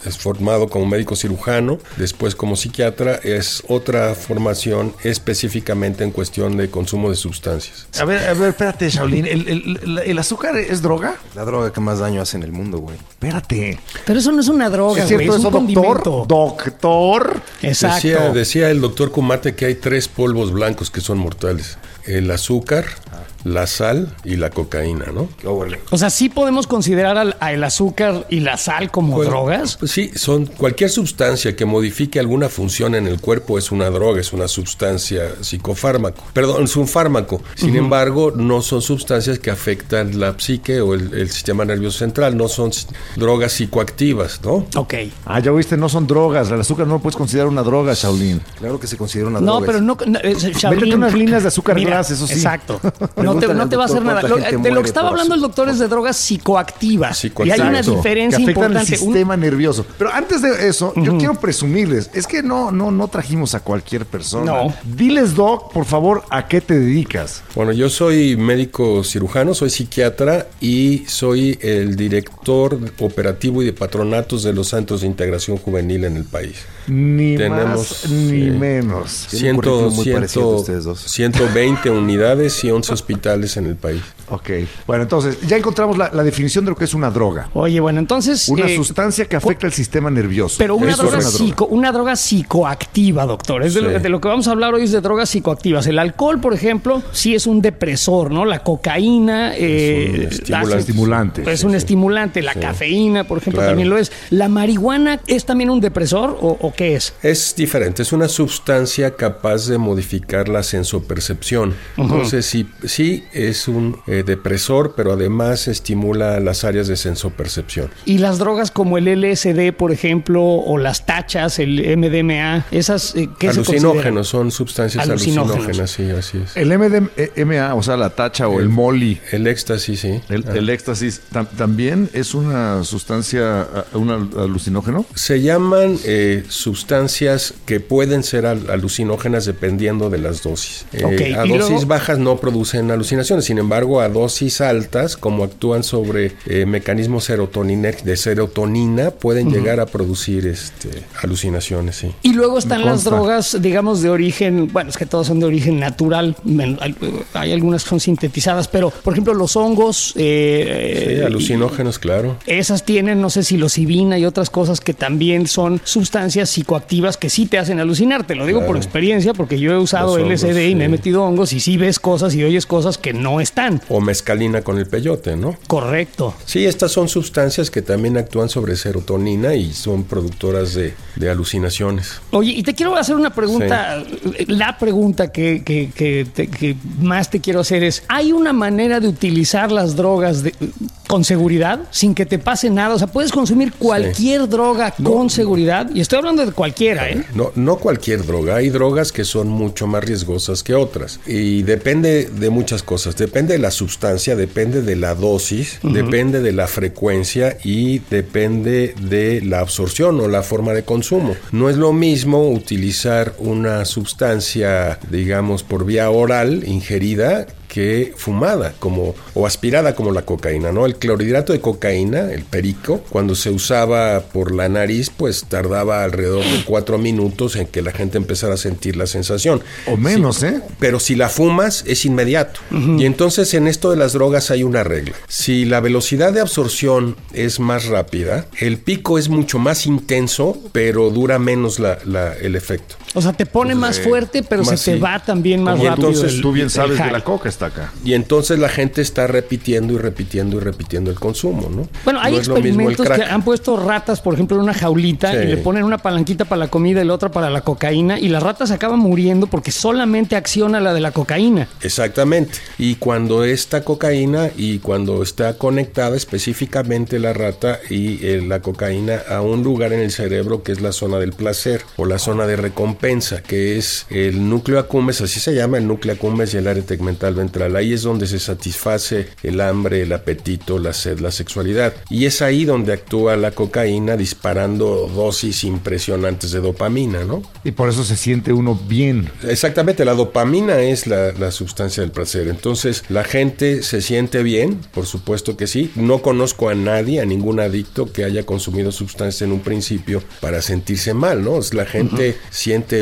es formado como médico cirujano, después como psiquiatra, es otra formación específicamente en cuestión de consumo de sustancias. A ver, a ver, espérate, Shaolin. ¿El, el- el azúcar es droga? La droga que más daño hace en el mundo, güey. Espérate. Pero eso no es una droga, ¿Es güey, cierto es un eso, condimento. doctor? Doctor. Exacto. Decía, decía el doctor Kumate que hay tres polvos blancos que son mortales. El azúcar, la sal y la cocaína, ¿no? O sea, sí podemos considerar al, al azúcar y la sal como Pues- drogas. Pues sí, son cualquier sustancia que modifique alguna función en el cuerpo es una droga, es una sustancia psicofármaco. Perdón, es un fármaco. Sin embargo, no son sustancias que afectan la psique o el, el sistema nervioso central, no son drogas psicoactivas, ¿no? Ok. Ah, ya oíste, no son drogas. El azúcar no lo puedes considerar una droga, Shaolin. Claro que se considera una No, droga. pero no. no, eh, Shaolin- Métete unas líneas de azúcar glass, eso sí. Exacto. No te, no te va a hacer nada. Lo- gente de lo que estaba hablando el doctor es de drogas psicoactivas. Psicoactivas. Y hay una diferencia que afectan importante. el Un- sistema nervioso. Pero antes de eso, yo quiero presumirles, es que no, no, no trajimos a cualquier persona. No. Diles, Doc, por favor, ¿a qué te dedicas? Bueno, yo soy médico cirujano, soy psiquiatra y soy el director operativo y de patronatos de los centros de integración juvenil en el país. Ni Tenemos, más ni menos. Tienen un currículum muy parecido de ustedes dos. 120 unidades y 11 hospitales en el país. Ok. Bueno, entonces, ya encontramos la, la definición de lo que es una droga. Oye, bueno, entonces. Una eh, sustancia que afecta el sistema nervioso. Pero una droga, una droga. psico- una droga psicoactiva, doctor. Es de, Sí. lo, de lo que vamos a hablar hoy es de drogas psicoactivas. El alcohol, por ejemplo, sí es un depresor, ¿no? La cocaína eh, Es un estimulante. Es un estimulante. La cafeína, por ejemplo, Claro. también lo es. ¿La marihuana es también un depresor o, o qué es? Es diferente, es una sustancia capaz de modificar la sensopercepción. Entonces, sí, sí es un eh, depresor, pero además estimula las áreas de sensopercepción. Y las drogas como el LSD, por ejemplo, o las tachas, el MDMA, esas eh, ¿qué se consideran? Alucinógenos, son sustancias Alucinógenos. alucinógenas, sí, así es. El MDMA, o sea, la tacha o el molly, El éxtasis, sí. el, Ah. el éxtasis, tam- también es una sustancia, un al- alucinógeno. Se llaman eh, sustancias que pueden ser al- alucinógenas dependiendo de las dosis. Eh, a dosis luego- bajas no producen alucinaciones, sin embargo, a dosis altas, como actúan sobre eh, mecanismos de serotonina, pueden llegar a producir este, alucinaciones. Sí. Y luego están las drogas, digamos, de origen, bueno, es que todas son de origen natural, men- hay algunas que son sintetizadas, pero por ejemplo los hongos, eh, Sí, eh, alucinógenos, claro. esas tienen, no sé, psilocibina y otras cosas que también son sustancias psicoactivas que sí te hacen alucinar. Te lo digo por experiencia, porque yo he usado Los hongos, LSD y me he metido hongos y sí ves cosas y oyes cosas que no están. O mezcalina con el peyote, ¿no? Correcto. Sí, estas son sustancias que también actúan sobre serotonina y son productoras de, de alucinaciones. Oye, y te quiero hacer una pregunta. La pregunta que, que- que te- que más te quiero hacer es: ¿hay una manera de utilizar las drogas de- con seguridad, sin que te pase nada. O sea, puedes consumir cualquier droga con seguridad. Y estoy hablando de cualquiera, ¿eh? No, no cualquier droga. Hay drogas que son mucho más riesgosas que otras. Y depende de muchas cosas. Depende de la sustancia, depende de la dosis, depende de la frecuencia y depende de la absorción o la forma de consumo. No es lo mismo utilizar una sustancia, digamos, por vía oral ingerida que fumada como o aspirada como la cocaína, ¿no? El clorhidrato de cocaína, el perico, cuando se usaba por la nariz, pues tardaba alrededor de cuatro minutos en que la gente empezara a sentir la sensación. O menos, ¿eh? Pero si la fumas es inmediato. Y entonces en esto de las drogas hay una regla. Si la velocidad de absorción es más rápida, el pico es mucho más intenso, pero dura menos la, la- el efecto. O sea, te pone más fuerte, pero más se te sí. va también más Y rápido. entonces el- Tú bien sabes que la coca está acá. Y entonces la gente está repitiendo y repitiendo y repitiendo el consumo, ¿no? Bueno, hay No experimentos que han puesto ratas, por ejemplo, en una jaulita Sí. y le ponen una palanquita para la comida y la otra para la cocaína y las ratas acaban muriendo porque solamente acciona la de la cocaína. Exactamente. Y cuando esta cocaína y cuando está conectada específicamente la rata y eh, la cocaína a un lugar en el cerebro que es la zona del placer o la zona de recompensa, que es el núcleo accumbens, así se llama el núcleo accumbens y el área tegmental ventral. Ahí es donde se satisface el hambre, el apetito, la sed, la sexualidad. Y es ahí donde actúa la cocaína disparando dosis impresionantes de dopamina, ¿no? Y por eso se siente uno bien. Exactamente, la dopamina es la, la sustancia del placer. Entonces, la gente se siente bien, por supuesto que sí. No conozco a nadie, a ningún adicto que haya consumido sustancias en un principio para sentirse mal, ¿no? Es- La gente siente,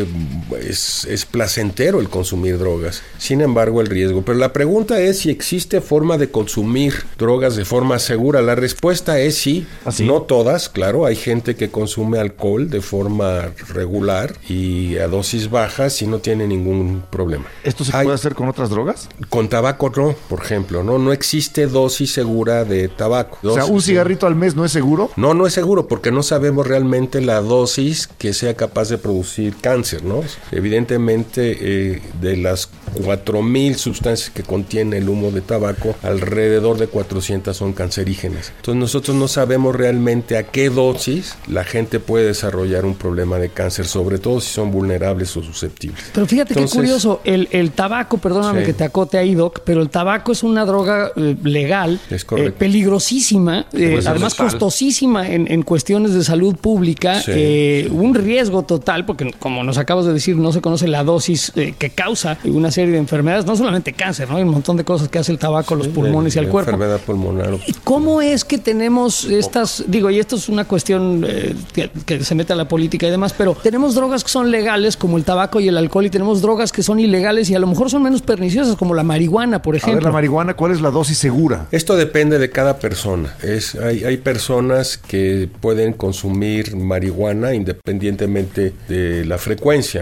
es, es placentero el consumir drogas. Sin embargo, el riesgo. Pero la pregunta es si existe forma de consumir drogas de forma segura. La respuesta es sí. ¿Ah? No todas, claro. Hay gente que consume alcohol de forma regular y a dosis bajas y no tiene ningún problema. ¿Esto se Hay- puede hacer con otras drogas? Con tabaco no, por ejemplo, no, no existe dosis segura de tabaco. O sea, un cigarrito al mes no es seguro. No, no es seguro porque no sabemos realmente la dosis que sea capaz de producir cáncer, ¿no? Evidentemente, eh, de las 4.000 sustancias que contiene el humo de tabaco, alrededor de 400 son cancerígenas. Entonces nosotros no sabemos realmente a qué dosis la gente puede desarrollar un problema de cáncer, sobre todo si son vulnerables o susceptibles. Pero fíjate Entonces- qué curioso, el, el tabaco, perdóname Sí. que te acote ahí, Doc, pero el tabaco es una droga eh, legal, Es correcto. eh, peligrosísima, eh, Pues, además costosísima en, en cuestiones de salud pública, Sí. eh, un riesgo total, porque como nos acabas de decir, no se conoce la dosis eh, que causa una serie de enfermedades, no solamente cáncer, ¿no? hay un montón de cosas que hace el tabaco a los pulmones y al La cuerpo. Enfermedad pulmonar. ¿Y ¿Cómo es que tenemos estas, digo, y esto es una cuestión eh, que, que se mete a la política y demás, pero tenemos drogas que son legales como el tabaco y el alcohol y tenemos drogas que son ilegales y a lo mejor son menos perniciosas como la marihuana, por A ver, ejemplo? la marihuana, ¿cuál es la dosis segura? Esto depende de cada persona. Es, hay, hay personas que pueden consumir marihuana independientemente de la frecuencia,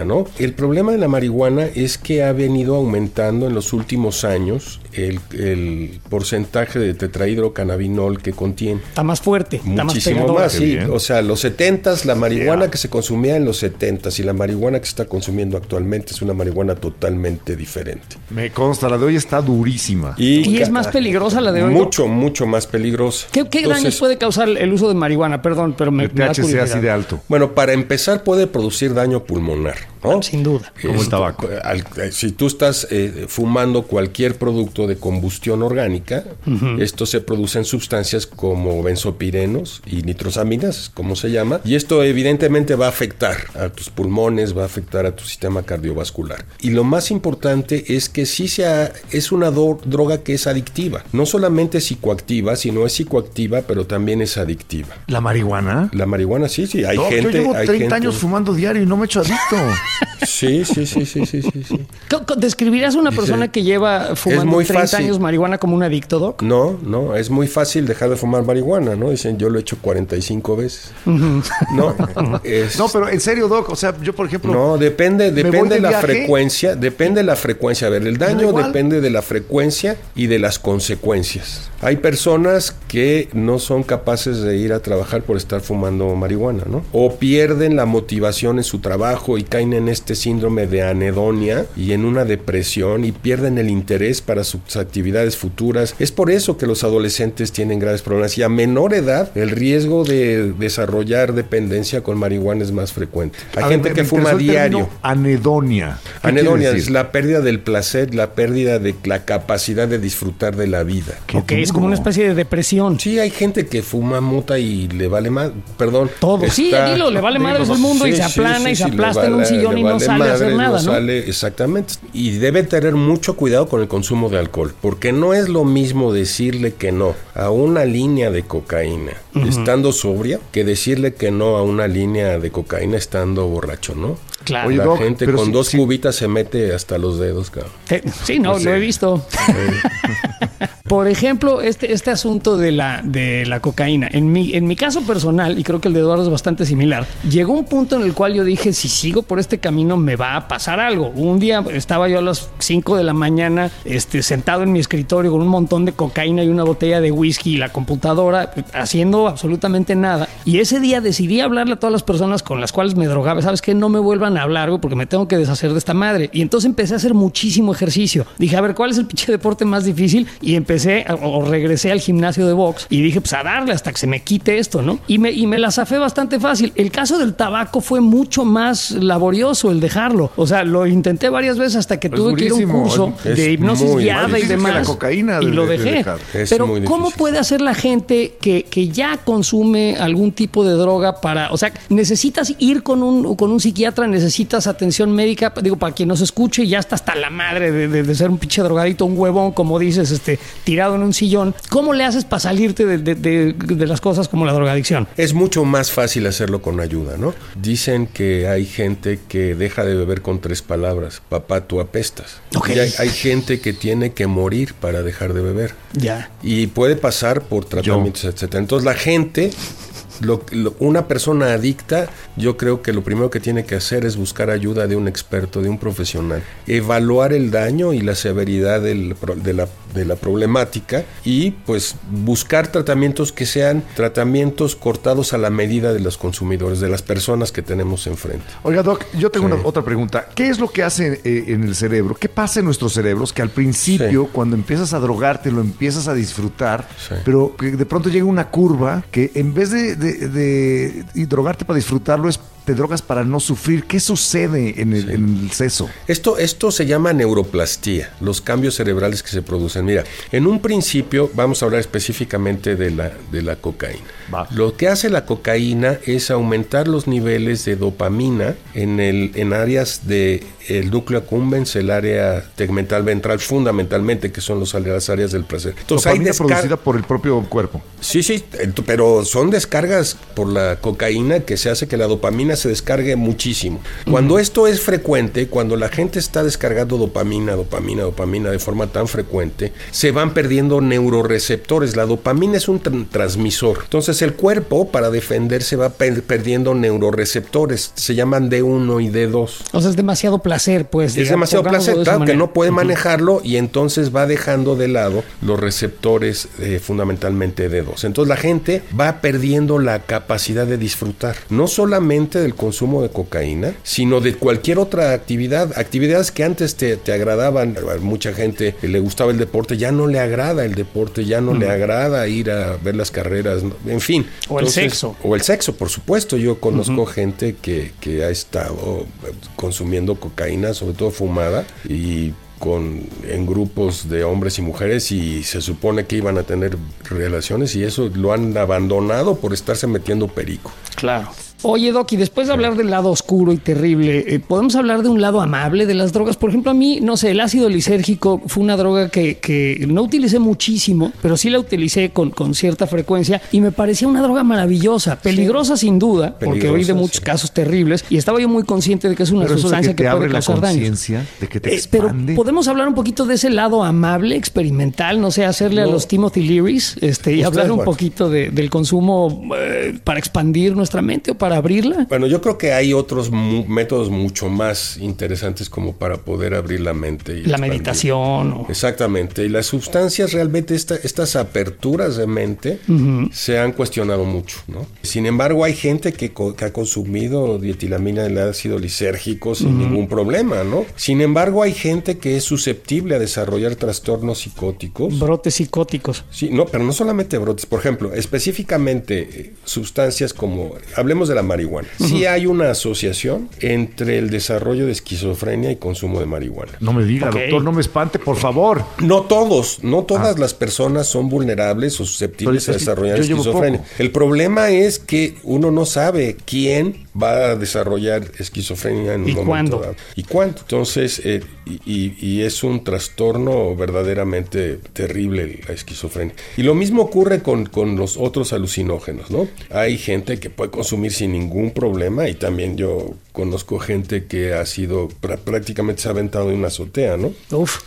¿no? El problema de la marihuana es que ha venido aumentando en los últimos años el, el porcentaje de tetrahidrocannabinol que contiene. Está más fuerte, está más Muchísimo más, sí. bien. O sea, los 70s, la marihuana Yeah. que se consumía en los 70s y la marihuana que se está consumiendo actualmente es una marihuana totalmente diferente. Me consta, la de hoy está durísima. Y es más peligrosa la de hoy. Mucho, mucho más peligrosa. ¿Qué, qué Entonces, daños puede causar el uso de marihuana? Perdón, pero me, El me da THC así de alto. Bueno, para empezar puede producir daño pulmonar, ¿no? Sin duda. Como el tabaco. al- si tú estás eh, fumando cualquier producto de combustión orgánica, esto se produce en sustancias como benzopirenos y nitrosaminas, como se llama, y esto evidentemente va a afectar a tus pulmones, va a afectar a tu sistema cardiovascular. Y lo más importante es que sí sea, es una droga que es adictiva, no solamente es psicoactiva, sino es psicoactiva, pero también es adictiva. ¿La marihuana? La marihuana sí, sí, hay No, gente... yo llevo hay 30 gente- años fumando diario y no me he hecho adicto. Sí, sí, sí, sí, sí, sí, sí. ¿Describirías a una Dice, persona que lleva fumando muy 30 fácil. años marihuana como un adicto, Doc? No, no, es muy fácil dejar de fumar marihuana, ¿no? Dicen, yo lo he hecho 45 veces. No, es- no, pero en serio, Doc, o sea, yo por ejemplo... no, depende, depende de la viaje. frecuencia, depende la frecuencia. A ver, el daño depende de la frecuencia y de las consecuencias. Hay personas que no son capaces de ir a trabajar por estar fumando marihuana, ¿no? O pierden la motivación en su trabajo y caen en este síndrome de anedonia y en una depresión y pierden el interés para su sus actividades futuras. Es por eso que los adolescentes tienen graves problemas y a menor edad el riesgo de desarrollar dependencia con marihuana es más frecuente. Hay A gente ver, que fuma diario. Anedonia. ¿Qué Anedonia es la pérdida del placer, la pérdida de la capacidad de disfrutar de la vida. Ok, es como una especie de depresión. Sí, hay gente que fuma mota y le vale más, perdón. Todo. Sí, dilo, le vale madres el mundo y se aplana y se aplasta en un sillón y no vale sale a hacer madres, nada, ¿no? sale- exactamente. Y debe tener mucho cuidado con el consumo de alcohol, porque no es lo mismo decirle que no a una línea de cocaína estando sobria que decirle que no a una línea de cocaína estando borracho, ¿no? Claro. Oye, La Doc, gente con dos cubitas se mete hasta los dedos, cabrón. Te- sí, no, lo he visto. Por ejemplo, este, este asunto de la, de la cocaína. En mi, en mi caso personal, y creo que el de Eduardo es bastante similar, llegó un punto en el cual yo dije, si sigo por este camino me va a pasar algo. Un día estaba yo a las 5 de la mañana este, sentado en mi escritorio con un montón de cocaína y una botella de whisky y la computadora, haciendo absolutamente nada. Y ese día decidí hablarle a todas las personas con las cuales me drogaba. ¿Sabes qué? No me vuelvan a hablar, porque me tengo que deshacer de esta madre. Y entonces empecé a hacer muchísimo ejercicio. Dije, a ver, ¿cuál es el pinche deporte más difícil? Y empecé, a- o regresé al gimnasio de box y dije, pues a darle hasta que se me quite esto, ¿no? Y me, y me la zafé bastante fácil. El caso del tabaco fue mucho más laborioso el dejarlo. O sea, lo intenté varias veces hasta que Es tuve que ir a un curso es de hipnosis guiada y demás. la cocaína y lo de dejé. Pero ¿cómo puede hacer la gente que, que ya consume algún tipo de droga para, o sea, necesitas ir con un, con un psiquiatra, necesitas atención médica, digo, para quien nos escuche, ya está hasta la madre de, de- de ser un pinche drogadito, un huevón, como dices, este, tirado en un sillón. ¿Cómo le haces para salirte de, de- de- de las cosas como la drogadicción? Es mucho más fácil hacerlo con ayuda, ¿no? Dicen que hay gente que deja de beber con tres palabras. Papá, tú apestas. Ok. Y hay, hay gente que tiene que morir para dejar de beber. Ya. Y puede pasar por tratamientos, etcétera. Entonces la gente, lo- lo- una persona adicta, yo creo que lo primero que tiene que hacer es buscar ayuda de un experto, de un profesional, evaluar el daño y la severidad del de, la, de la problemática y pues buscar tratamientos que sean tratamientos cortados a la medida de los consumidores, de las personas que tenemos enfrente. Oiga, Doc, yo tengo Sí. una, otra pregunta. ¿Qué es lo que hace eh, en el cerebro? ¿Qué pasa en nuestros cerebros que al principio, Sí. cuando empiezas a drogarte, lo empiezas a disfrutar, Sí. pero que de pronto llega una curva que en vez de, de- de- y drogarte para disfrutarlo, es te drogas para no sufrir? ¿Qué sucede en el, en el seso? Esto, esto se llama neuroplastía, los cambios cerebrales que se producen. Mira, en un principio vamos a hablar específicamente de la, de la cocaína. Va. Lo que hace la cocaína es aumentar los niveles de dopamina en, el, en áreas del núcleo accumbens, el área tegmental ventral, fundamentalmente, que son los, las áreas del placer. Entonces, hay Dopamina descar- producida por el propio cuerpo. Sí, sí, pero son descargas por la cocaína que se hace que la dopamina se descargue muchísimo. Cuando esto es frecuente, cuando la gente está descargando dopamina, dopamina, dopamina de forma tan frecuente, se van perdiendo neuroreceptores. La dopamina es un tran- transmisor. Entonces el cuerpo, para defenderse, va per- perdiendo neuroreceptores. Se llaman D1 y D2. O sea, es demasiado placer, pues. Es digamos, demasiado placer, de claro, que no puede manejarlo y entonces va dejando de lado los receptores eh, fundamentalmente de dos. Entonces la gente va perdiendo la capacidad de disfrutar, no solamente del consumo de cocaína, sino de cualquier otra actividad, actividades que antes te, te agradaban. A mucha gente le gustaba el deporte, ya no le agrada el deporte, ya no le agrada ir a ver las carreras, en fin. O el sexo. O el sexo, por supuesto. Yo conozco gente que, que ha estado consumiendo cocaína, sobre todo fumada, y con en grupos de hombres y mujeres y se supone que iban a tener relaciones y eso lo han abandonado por estarse metiendo perico. Claro. Oye, Doc, y después de hablar del lado oscuro y terrible, eh, ¿podemos hablar de un lado amable de las drogas? Por ejemplo, a mí, no sé, el ácido lisérgico fue una droga que, que no utilicé muchísimo, pero sí la utilicé con, con cierta frecuencia y me parecía una droga maravillosa, peligrosa sin duda, porque oí de muchos sí. casos terribles y estaba yo muy consciente de que es una Pero sustancia que puede causar de que te Eh, pero podemos hablar un poquito de ese lado amable, experimental, no sé, hacerle a los Timothy Learys este, y hablar un poquito de- del consumo eh, para expandir nuestra mente o para para abrirla? Bueno, yo creo que hay otros mu- métodos mucho más interesantes como para poder abrir la mente. Y La expandir. meditación. o- Exactamente. Y las sustancias realmente, esta- estas aperturas de mente se han cuestionado mucho, ¿no? Sin embargo, hay gente que, co- que ha consumido dietilamina del ácido lisérgico sin ningún problema, ¿no? Sin embargo, hay gente que es susceptible a desarrollar trastornos psicóticos. Brotes psicóticos. Sí, no, pero no solamente brotes. Por ejemplo, específicamente eh, sustancias como, hablemos de la marihuana. Sí hay una asociación entre el desarrollo de esquizofrenia y consumo de marihuana. No me diga, doctor, no me espante, por favor. No todos, no todas las personas son vulnerables o susceptibles a desarrollar esquizofrenia. El problema es que uno no sabe quién va a desarrollar esquizofrenia en un ¿Y momento cuándo? dado. ¿Y cuándo? Entonces, eh, y, y- y es un trastorno verdaderamente terrible la esquizofrenia. Y lo mismo ocurre con, con los otros alucinógenos, ¿no? Hay gente que puede consumir sin ningún problema y también yo conozco gente que ha sido prá- prácticamente se ha aventado en una azotea, ¿no? Uf.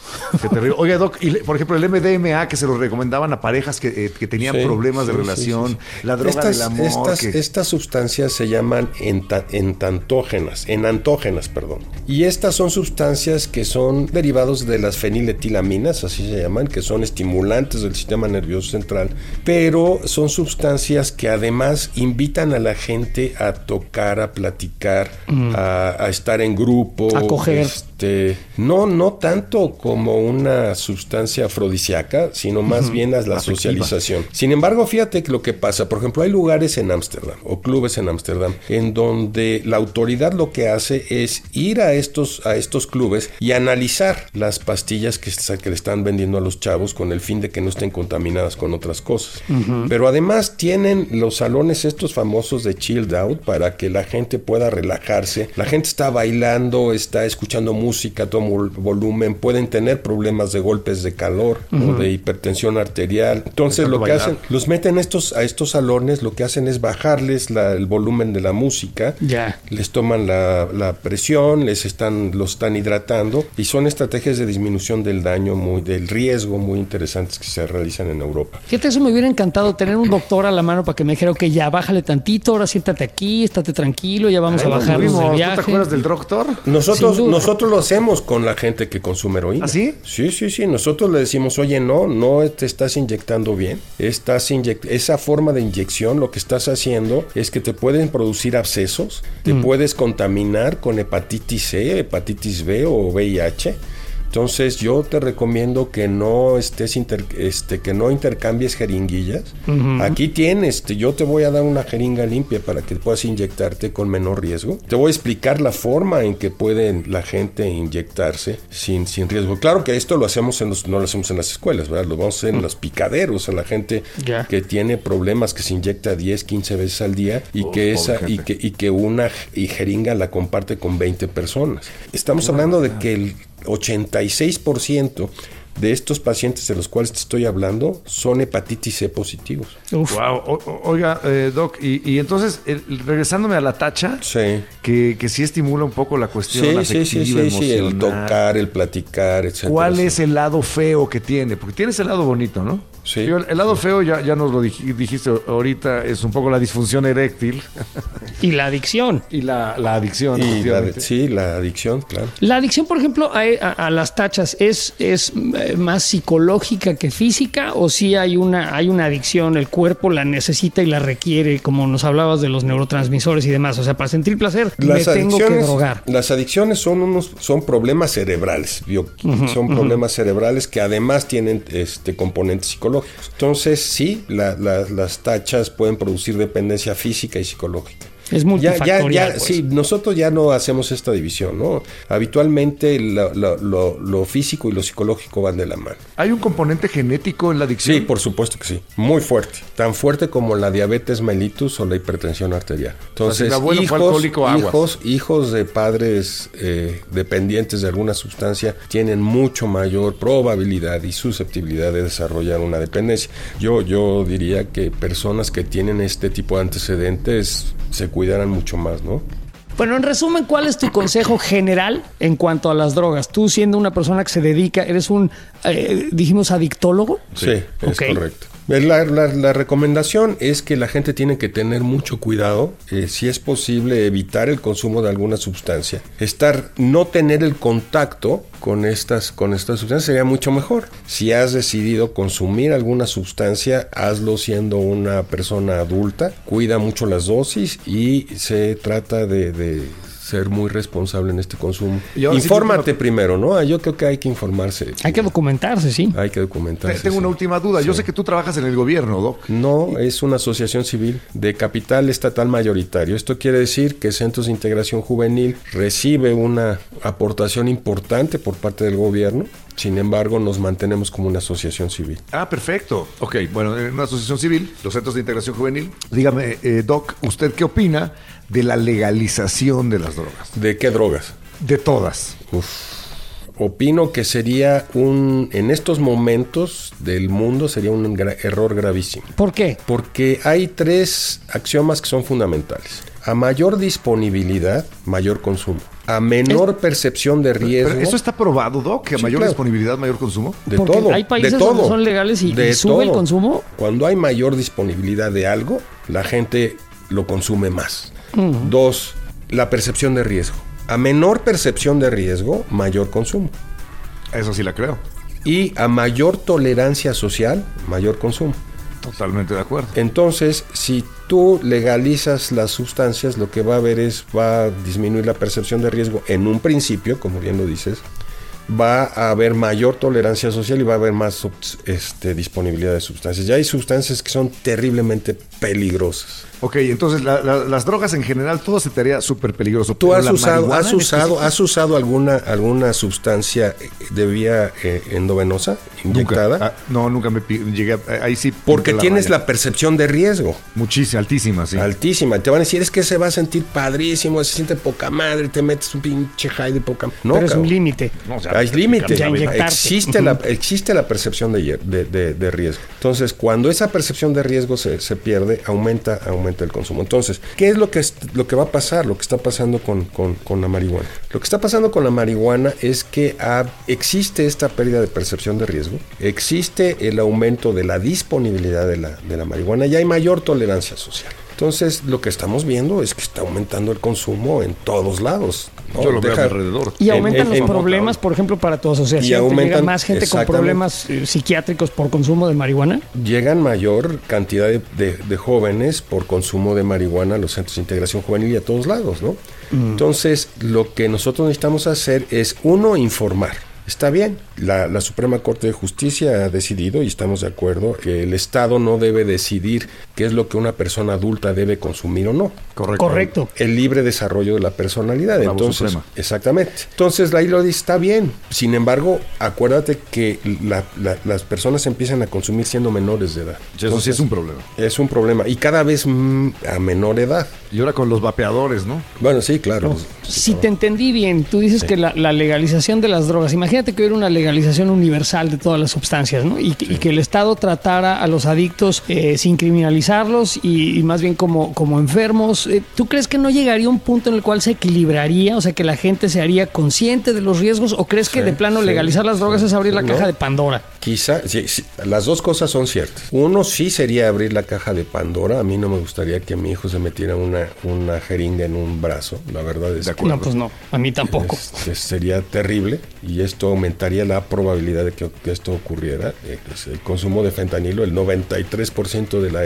Qué terrible. Oiga, Doc, y le- por ejemplo, el MDMA que se lo recomendaban a parejas que, eh, que tenían Sí, problemas de sí, relación, sí, sí. la droga estas, del amor. Estas, que- estas sustancias se llaman enta- entantógenas, enantógenas, perdón. Y estas son sustancias que son derivados de las feniletilaminas, así se llaman, que son estimulantes del sistema nervioso central, pero son sustancias que además invitan a la gente a tocar, a platicar, a, a estar en grupo. A coger. este, no, no tanto como una sustancia afrodisíaca, sino más bien a la socialización. Sin embargo, fíjate lo que pasa, por ejemplo, hay lugares en Ámsterdam o clubes en Ámsterdam en donde la autoridad lo que hace es ir a estos, a estos clubes y analizar las pastillas que, que le están vendiendo a los chavos con el fin de que no estén contaminadas con otras cosas. Pero además tienen los salones estos famosos de chilled out para que la gente pueda relajarse. La gente está bailando, está escuchando música a todo vol- volumen, pueden tener problemas de golpes de calor o de hipertensión arterial. Entonces lo que bailar. hacen, los meten estos, a estos salones, lo que hacen es bajarles la- el volumen de la música, Ya. les toman la, la presión, les están, los están hidratando y son estrategias de disminución del daño, muy, del riesgo muy interesantes que se realizan en Europa. Fíjate, eso me hubiera encantado tener un doctor a la mano para que me dijera, ok, ya bájale tantito, ahora siéntate aquí, estate tranquilo, ya vamos Ay, a nos bajarnos fuimos. del ¿Tú viaje. te acuerdas del doctor? Nosotros, nosotros lo hacemos con la gente que consume heroína. ¿Ah, sí? Sí, sí, sí. Nosotros le decimos, oye, no, no te estás inyectando bien. Estás inyect esa forma de inyección, lo que estás haciendo es que te pueden producir abscesos, te puedes contaminar con hepatitis C, hepatitis B o VIH. Entonces yo te recomiendo que no estés inter- este que no intercambies jeringuillas. Aquí tienes, yo te voy a dar una jeringa limpia para que puedas inyectarte con menor riesgo. Te voy a explicar la forma en que pueden la gente inyectarse sin, sin riesgo. Claro que esto lo hacemos en los, no lo hacemos en las escuelas, ¿verdad? Lo vamos a hacer en los picaderos, a la gente Ya. que tiene problemas que se inyecta 10, 15 veces al día y que esa y que, y que una y jeringa la comparte con 20 personas. Estamos hablando de que el 86% de estos pacientes de los cuales te estoy hablando son hepatitis C positivos. Uf. Wow. O- o- oiga, eh, Doc, y, y entonces, el- regresándome a la tacha, Sí. que, que sí estimula un poco la cuestión Sí, sí, sí, afectiva, sí, sí, el tocar, el platicar, etcétera. ¿Cuál es el lado feo que tiene? Porque tienes el lado bonito, ¿no? Sí. El, el lado feo, ya, ya nos lo dij- dijiste ahorita, es un poco la disfunción eréctil Y la adicción. y la, la adicción. Y la, sí, la adicción, claro. La adicción, por ejemplo, a, a- a las tachas, ¿es, es más psicológica que física o si hay una, hay una adicción, el cuerpo la necesita y la requiere, como nos hablabas de los neurotransmisores y demás? O sea, para sentir placer me tengo que drogar. las adicciones son unos son problemas cerebrales, bio- son problemas cerebrales que además tienen este componentes psicológicos. Entonces, sí, la- la- las tachas pueden producir dependencia física y psicológica. Es multifactorial. ya, ya, pues. sí, nosotros ya no hacemos esta división, ¿no? Habitualmente lo, lo- lo- lo físico y lo psicológico van de la mano. ¿Hay un componente genético en la adicción? Sí, por supuesto que sí. Muy fuerte. Tan fuerte como la diabetes mellitus o la hipertensión arterial. Entonces, alcohólico, aguas. hijos, hijos de padres eh, dependientes de alguna sustancia tienen mucho mayor probabilidad y susceptibilidad de desarrollar una dependencia. Yo, yo diría que personas que tienen este tipo de antecedentes se cuidarán mucho más, ¿no? Bueno, en resumen, ¿cuál es tu consejo general en cuanto a las drogas? Tú siendo una persona que se dedica, eres un, eh, dijimos, adictólogo. Sí, es correcto. La, la- la recomendación es que la gente tiene que tener mucho cuidado, eh, si es posible evitar el consumo de alguna sustancia, estar, no tener el contacto con estas, con estas sustancias sería mucho mejor. Si has decidido consumir alguna sustancia, hazlo siendo una persona adulta, cuida mucho las dosis y se trata de, de ser muy responsable en este consumo. Y ahora sí, Infórmate primero, ¿no? Ah, Yo creo que hay que informarse. Hay que documentarse, sí. Hay que documentarse. Tengo una última duda. Yo sé que tú trabajas en el gobierno, Doc. No, es una asociación civil de capital estatal mayoritario. Esto quiere decir que Centros de Integración Juvenil recibe una aportación importante por parte del gobierno. Sin embargo, nos mantenemos como una asociación civil. Ah, perfecto. Ok, bueno, en una asociación civil, los centros de integración juvenil. Dígame, eh, Doc, ¿usted qué opina de la legalización de las drogas? ¿De qué drogas? De todas. Opino que sería un, en estos momentos del mundo, sería un gra- error gravísimo. ¿Por qué? Porque hay tres axiomas que son fundamentales. A mayor disponibilidad, mayor consumo. A menor percepción de riesgo. Pero eso está probado, Doc, que a Sí, mayor claro. disponibilidad, mayor consumo. De Porque todo. hay países de todo. donde son legales y- y sube el consumo. Cuando hay mayor disponibilidad de algo, la gente lo consume más. Dos, la percepción de riesgo. A menor percepción de riesgo, mayor consumo. Eso sí la creo. Y a mayor tolerancia social, mayor consumo. Totalmente de acuerdo. Entonces, si tú legalizas las sustancias, lo que va a haber es, va a disminuir la percepción de riesgo en un principio, como bien lo dices, va a haber mayor tolerancia social y va a haber más este, disponibilidad de sustancias. Ya hay sustancias que son terriblemente peligrosas. Ok, entonces la- la- las drogas en general, todo se te haría súper peligroso. ¿Tú has la usado, has usado, has usado alguna, alguna sustancia eh, de vía eh, endovenosa, inyectada? Nunca. Ah, no, nunca me llegué a, ahí sí. Porque tienes raya. la percepción de riesgo. Muchísima, altísima, sí. Altísima. Te van a decir, es que se va a sentir padrísimo, se siente poca madre, te metes un pinche high de poca No, Pero es un límite. No, o sea, Hay límite. Existe la, existe la percepción de, hier- de, de- de riesgo. Entonces, cuando esa percepción de riesgo se, se pierde, aumenta, aumenta el consumo. Entonces, ¿qué es lo que, es- lo que va a pasar? Lo que está pasando con, con- la marihuana. Lo que está pasando con la marihuana es que ha- existe esta pérdida de percepción de riesgo, existe el aumento de la disponibilidad de la, de la marihuana y hay mayor tolerancia social. Entonces, lo que estamos viendo es que está aumentando el consumo en todos lados. ¿no? Yo lo veo alrededor. Y En- aumentan en- los en- problemas, por ejemplo, para tu asociación. Y ¿Te llega aumentan- más gente con problemas eh, psiquiátricos por consumo de marihuana? llegan mayor cantidad de, de- de jóvenes por consumo de marihuana a los centros de integración juvenil y a todos lados, ¿no? Entonces, lo que nosotros necesitamos hacer es, uno, informar. Está bien, la, la Suprema Corte de Justicia ha decidido, y estamos de acuerdo, que el Estado no debe decidir qué es lo que una persona adulta debe consumir o no. Correcto. Correcto. El libre desarrollo de la personalidad. La Entonces, suprema. exactamente. Entonces, ahí lo dice, está bien. Sin embargo, acuérdate que la- la- las personas empiezan a consumir siendo menores de edad. Eso sí es un problema. Es un problema. Y cada vez a menor edad. Y ahora con los vapeadores, ¿no? Bueno, sí, claro. Si te entendí bien, tú dices que la, la legalización de las drogas, imagínate que hubiera una legalización universal de todas las sustancias, ¿no? Y, que- y que el Estado tratara a los adictos eh, sin criminalizarlos y, y más bien como, como enfermos. Eh, ¿Tú crees que no llegaría un punto en el cual se equilibraría? O sea, que la gente se haría consciente de los riesgos o crees que Sí, de plano sí, legalizar las drogas es abrir la caja de Pandora? Quizá, sí, sí, las dos cosas son ciertas. Uno sí sería abrir la caja de Pandora. A mí no me gustaría que mi hijo se metiera una, una jeringa en un brazo. La verdad es que No, pues no, a mí tampoco. Es- es- sería terrible y esto aumentaría la probabilidad de que, que esto ocurriera. Eh, el consumo de fentanilo, el 93% de la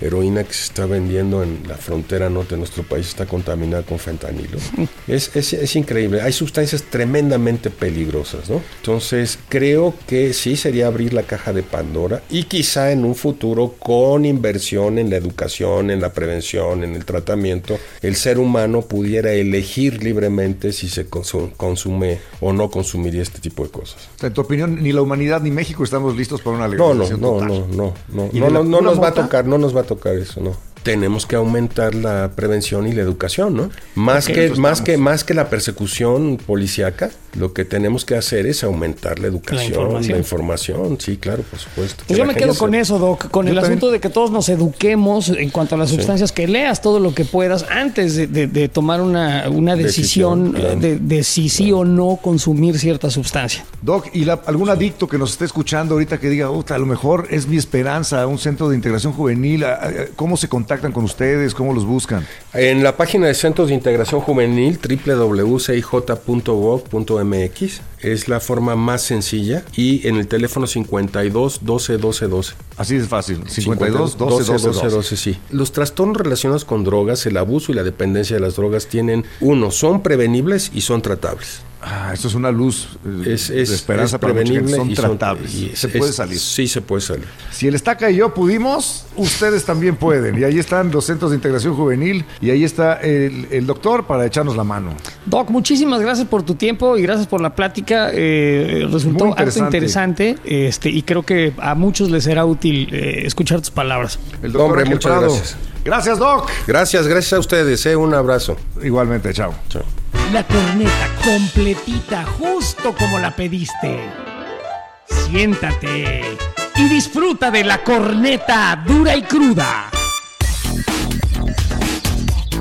heroína que se está vendiendo en la frontera norte de nuestro país está contaminada con fentanilo. Es, es- es increíble. Hay sustancias tremendamente peligrosas, ¿no? Entonces, creo que sí sería abrir la caja de Pandora y quizá en un futuro con inversión en la educación, en la prevención, en el tratamiento, el ser humano pudiera elegir libremente si se consu- consume o no consumiría este tipo de cosas. En tu opinión, ni la humanidad ni México estamos listos para una No, no, legalización no, total. no, no, no, ¿Y no, no, no pura nos va a tocar, no nos va a tocar eso, no. Tenemos que aumentar la prevención y la educación, ¿no? Más, que, más, que, más que la persecución policíaca, lo que tenemos que hacer es aumentar la educación, la información. Sí, claro, por supuesto. Pues yo me quedo con eso, Doc, con el asunto de que todos nos eduquemos en cuanto a las sustancias, que leas todo lo que puedas antes de, tomar una, una decisión, de, si sí o no consumir cierta sustancia. Doc, ¿y algún adicto que nos esté escuchando ahorita que diga, a lo mejor es mi esperanza, un centro de integración juvenil, ¿cómo se contactan con ustedes? ¿Cómo los buscan? En la página de Centros de Integración Juvenil, www.cij.gov.mx, es la forma más sencilla y en el teléfono 52 12 12 12. Así es fácil, 52 12 12 12, 12, sí. Los trastornos relacionados con drogas, el abuso y la dependencia de las drogas tienen, uno, son prevenibles y son tratables. Ah, eso es una luz eh, es, de esperanza para prevenible son tratables. se puede salir. Sí, se puede salir. Si el Estaca y yo pudimos, ustedes también pueden. Y ahí están los centros de integración juvenil y ahí está el, doctor para echarnos la mano. Doc, muchísimas gracias por tu tiempo y gracias por la plática. Eh, resultó interesante. interesante este, y creo que a muchos les será útil eh, escuchar tus palabras. El doctor Hombre, muchas gracias. Gracias, Doc. Gracias, gracias a ustedes. Un abrazo. Igualmente, chao. Chao. La corneta completita, justo como la pediste. Siéntate y disfruta de la corneta dura y cruda.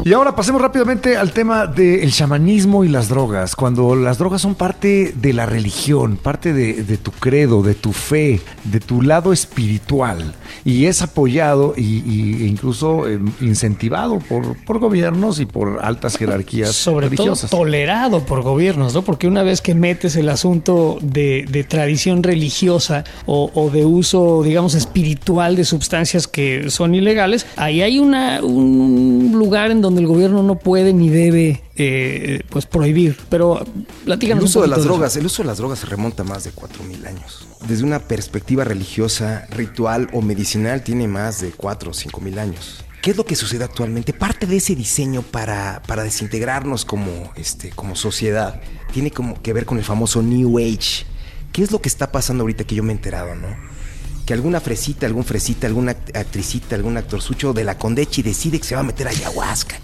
Y ahora pasemos rápidamente al tema del chamanismo y las drogas. Cuando las drogas son parte de la religión, parte de, tu credo, de tu fe, de tu lado espiritual, y es apoyado e incluso eh, incentivado por, por, gobiernos y por altas jerarquías Sobre religiosas. Todo tolerado por gobiernos, ¿no? Porque una vez que metes el asunto de, tradición religiosa o, de uso, digamos, espiritual de sustancias que son ilegales, ahí hay una, un lugar en donde el gobierno no puede ni debe eh, pues prohibir. Pero platícanos el uso de las drogas, el uso de las drogas se remonta a más de 4000 años. Desde una perspectiva religiosa, ritual o medicinal tiene más de 4 o 5000 años. ¿Qué es lo que sucede actualmente? Parte de ese diseño para, para desintegrarnos como, este, como sociedad tiene como que ver con el famoso New Age. ¿Qué es lo que está pasando ahorita que yo me he enterado, no? Que alguna fresita, algún fresita, alguna actricita, algún actorzucho de la Condechi decide que se va a meter a ayahuasca,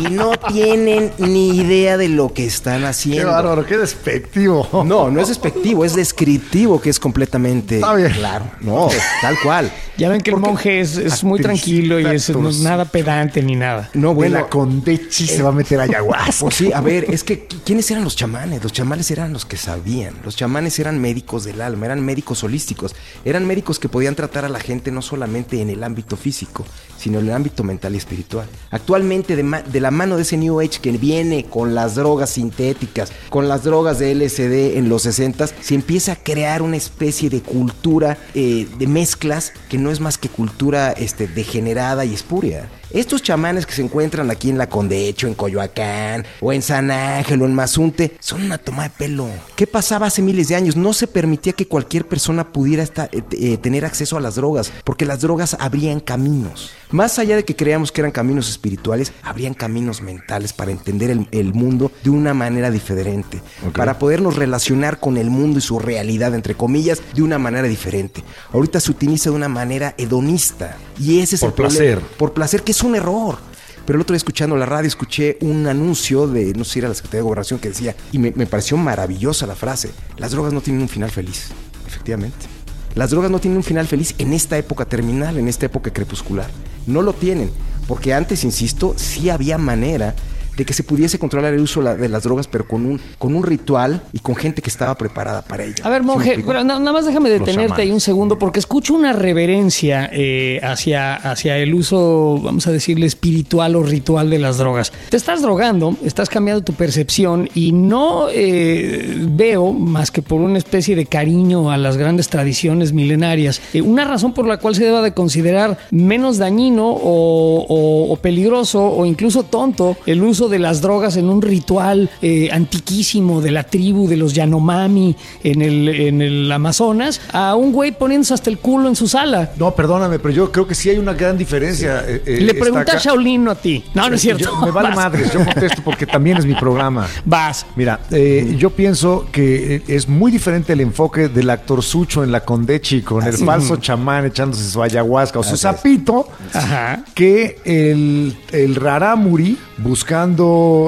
y no tienen ni idea de lo que están haciendo. Qué bárbaro, qué despectivo. No, no es despectivo, es descriptivo que es completamente claro. No, tal cual. Ya ven que el monje es, muy tranquilo y es nada pedante ni nada. No, bueno. la condechi se va a meter ayahuasca. Pues sí, a ver, es que ¿quiénes eran los chamanes? Los chamanes eran los que sabían. Los chamanes eran médicos del alma, eran médicos holísticos. Eran médicos que podían tratar a la gente no solamente en el ámbito físico, sino en el ámbito mental y espiritual. Actualmente, de, la mano de ese New Age que viene con las drogas sintéticas, con las drogas de LSD en los 60, se empieza a crear una especie de cultura eh, de mezclas que no es más que cultura este, degenerada y espuria. Estos chamanes que se encuentran aquí en la Condecho, en Coyoacán, o en San Ángel, o en Mazunte, son una toma de pelo. ¿Qué pasaba hace miles de años? No se permitía que cualquier persona pudiera estar, eh, eh, tener acceso a las drogas, porque las drogas abrían caminos. Más allá de que creíamos que eran caminos espirituales, habrían caminos mentales para entender el, mundo de una manera diferente, para podernos relacionar con el mundo y su realidad, entre comillas, de una manera diferente. Ahorita se utiliza de una manera hedonista, y ese es por el placer. Por placer, que es un error. Pero el otro día escuchando la radio escuché un anuncio de, no sé si era la Secretaría de Gobernación, que decía, y me, me pareció maravillosa la frase, las drogas no tienen un final feliz. Efectivamente. Las drogas no tienen un final feliz en esta época terminal, en esta época crepuscular. No lo tienen, porque antes, insisto, sí había manera de que se pudiese controlar el uso de las drogas, pero con un, con un ritual y con gente que estaba preparada para ello. A ver, monje, nada más déjame detenerte ahí un segundo, porque escucho una reverencia eh, hacia, hacia el uso, vamos a decirle, espiritual o ritual de las drogas. Te estás drogando, estás cambiando tu percepción y no eh, veo, más que por una especie de cariño a las grandes tradiciones milenarias, eh, una razón por la cual se deba de considerar menos dañino o, o peligroso o incluso tonto el uso uso de las drogas en un ritual eh, antiquísimo de la tribu de los Yanomami en el, en el Amazonas, a un güey poniéndose hasta el culo en su sala. No, perdóname, pero yo creo que sí hay una gran diferencia. eh, eh, Le está pregunta a. Shaolin, no a ti. No, no es cierto. Yo- me vale Vas. madres, yo contesto porque también es mi programa. Vas. Mira, eh, yo pienso que es muy diferente el enfoque del actor Sucho en la Condechi con el falso chamán echándose su ayahuasca o su sapito que el, el rarámuri buscando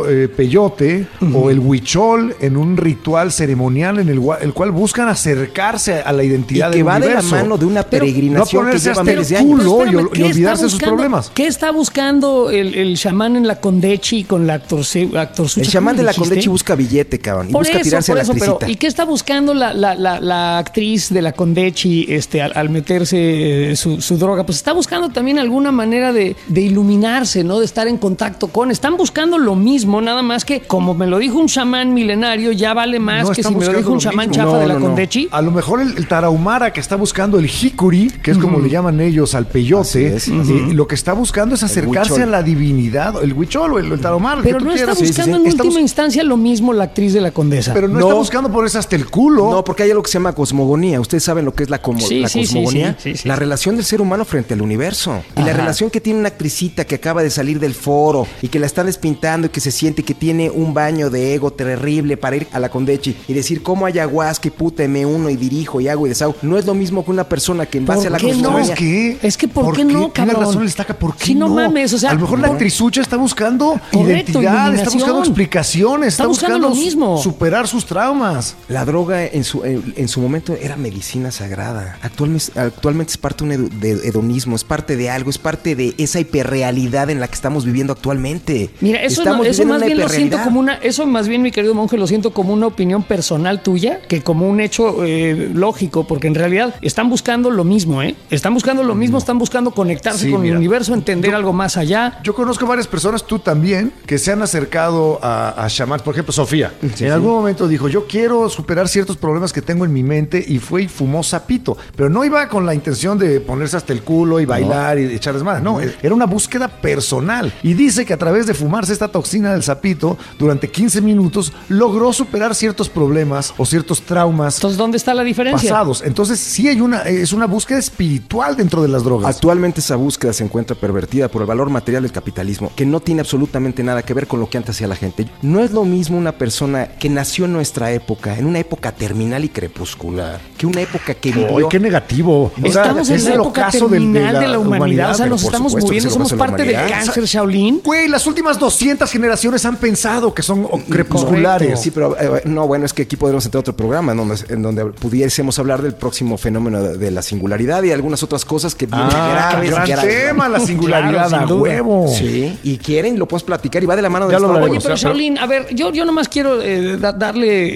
eh, peyote o el huichol en un ritual ceremonial en el, cual buscan acercarse a la Y identidad que del va de la universo. mano de una Pero peregrinación no que lleva hasta el miles de culo. años. y ol- y ¿qué está olvidarse de sus buscando- problemas. ¿Qué está buscando el, el chamán en la Condechi con la actor, actor El chamán de la Condechi busca billete, cabrón, y Por busca eso, tirarse a por la eso, pero. ¿y qué está buscando la, la- la- la actriz de la Condechi este, al, al meterse eh, su, su droga? Pues está buscando también alguna manera de, de iluminarse, ¿no? De estar en contacto con. Están buscando lo mismo, nada más que, como me lo dijo un chamán milenario, ya vale más No que si me lo dijo un lo chamán mismo. chafa No, de la no, no. Condechi. A lo mejor el, el tarahumara que está buscando el hikuri, que es como le llaman ellos al peyote, es. eh, lo que está buscando es acercarse a la divinidad, el huichol o el, el tarahumara. el Pero no está quieras. Sí, sí, buscando sí. en Está última bus- instancia lo mismo la actriz de la Condesa. Pero no, No. está buscando ponerse hasta el culo. No, porque hay algo que se llama cosmogonía. Ustedes saben lo que es la, como- Sí, la sí, sí, cosmogonía. sí, sí, sí. La relación del ser humano frente al universo. Y la relación que tiene una actricita que acaba de salir del foro y que la están despintando y que se siente que tiene un baño de ego terrible para ir a la Condechi y decir cómo ayahuasca y puta me uno y dirijo y hago y deshago. No es lo mismo que una persona que en base ¿Por a la qué no? cosmogonía. ¿Sabes qué? Es que ¿por qué no, Tiene cabrón? razón el estaca, ¿por qué Sí, no no? mames, o sea, a lo mejor la por- actrizucha está buscando Correcto, identidad, está buscando explicaciones, está, Está buscando buscando lo mismo. superar sus traumas. La droga en su, en, en su momento era medicina sagrada. Actualmente, actualmente es parte de un hedonismo, es parte de algo, es parte de esa hiperrealidad en la que estamos viviendo actualmente. Mira, eso, no- más bien lo siento como una, eso más bien mi querido monje lo siento como una opinión personal tuya que como un hecho eh, lógico, porque en realidad están buscando lo mismo, ¿eh? Están buscando lo mismo, están buscando conectarse Sí, con mira. el universo, entender Yo- algo más allá. Yo conozco varias personas, tú también, que se han acercado a, a chamán. Por ejemplo, Sofía. Sí, en sí. algún momento dijo, yo quiero superar ciertos problemas que tengo en mi mente y fue y fumó sapito. Pero no iba con la intención de ponerse hasta el culo y bailar y echarles más. No, era una búsqueda personal. Y dice que a través de fumarse esta toxina del sapito, durante 15 minutos, logró superar ciertos problemas o ciertos traumas Entonces, ¿dónde está la diferencia? pasados. Entonces, sí hay una, es una búsqueda espiritual dentro de las drogas. Actualmente esa búsqueda se encuentra pervertida por el valor material del capitalismo, que no tiene absolutamente nada que ver con lo que antes hacía la gente. No es lo mismo una persona que nació en nuestra época, en una época terminal y crepuscular, que una época que vivió... ¡Ay, qué negativo! O sea, Estamos en es la el época ocaso del- terminal de la, humanidad, o sea, nos estamos supuesto muriendo, somos de la parte del cáncer, Shaolin. Güey, las últimas 200 generaciones han pensado que son crepusculares. Sí, pero eh, no, bueno, es que aquí podremos entrar a otro programa en donde, en donde pudiésemos hablar del próximo fenómeno de, de la singularidad y algunas otras cosas que vienen Ah, graves, gran graves. tema, la singularidad Claro, a huevo. Sí, y quieren, lo puedes platicar y va de la mano de lo. Oye, pero Shaolin, a ver, yo, yo nomás quiero eh, da- darle eh,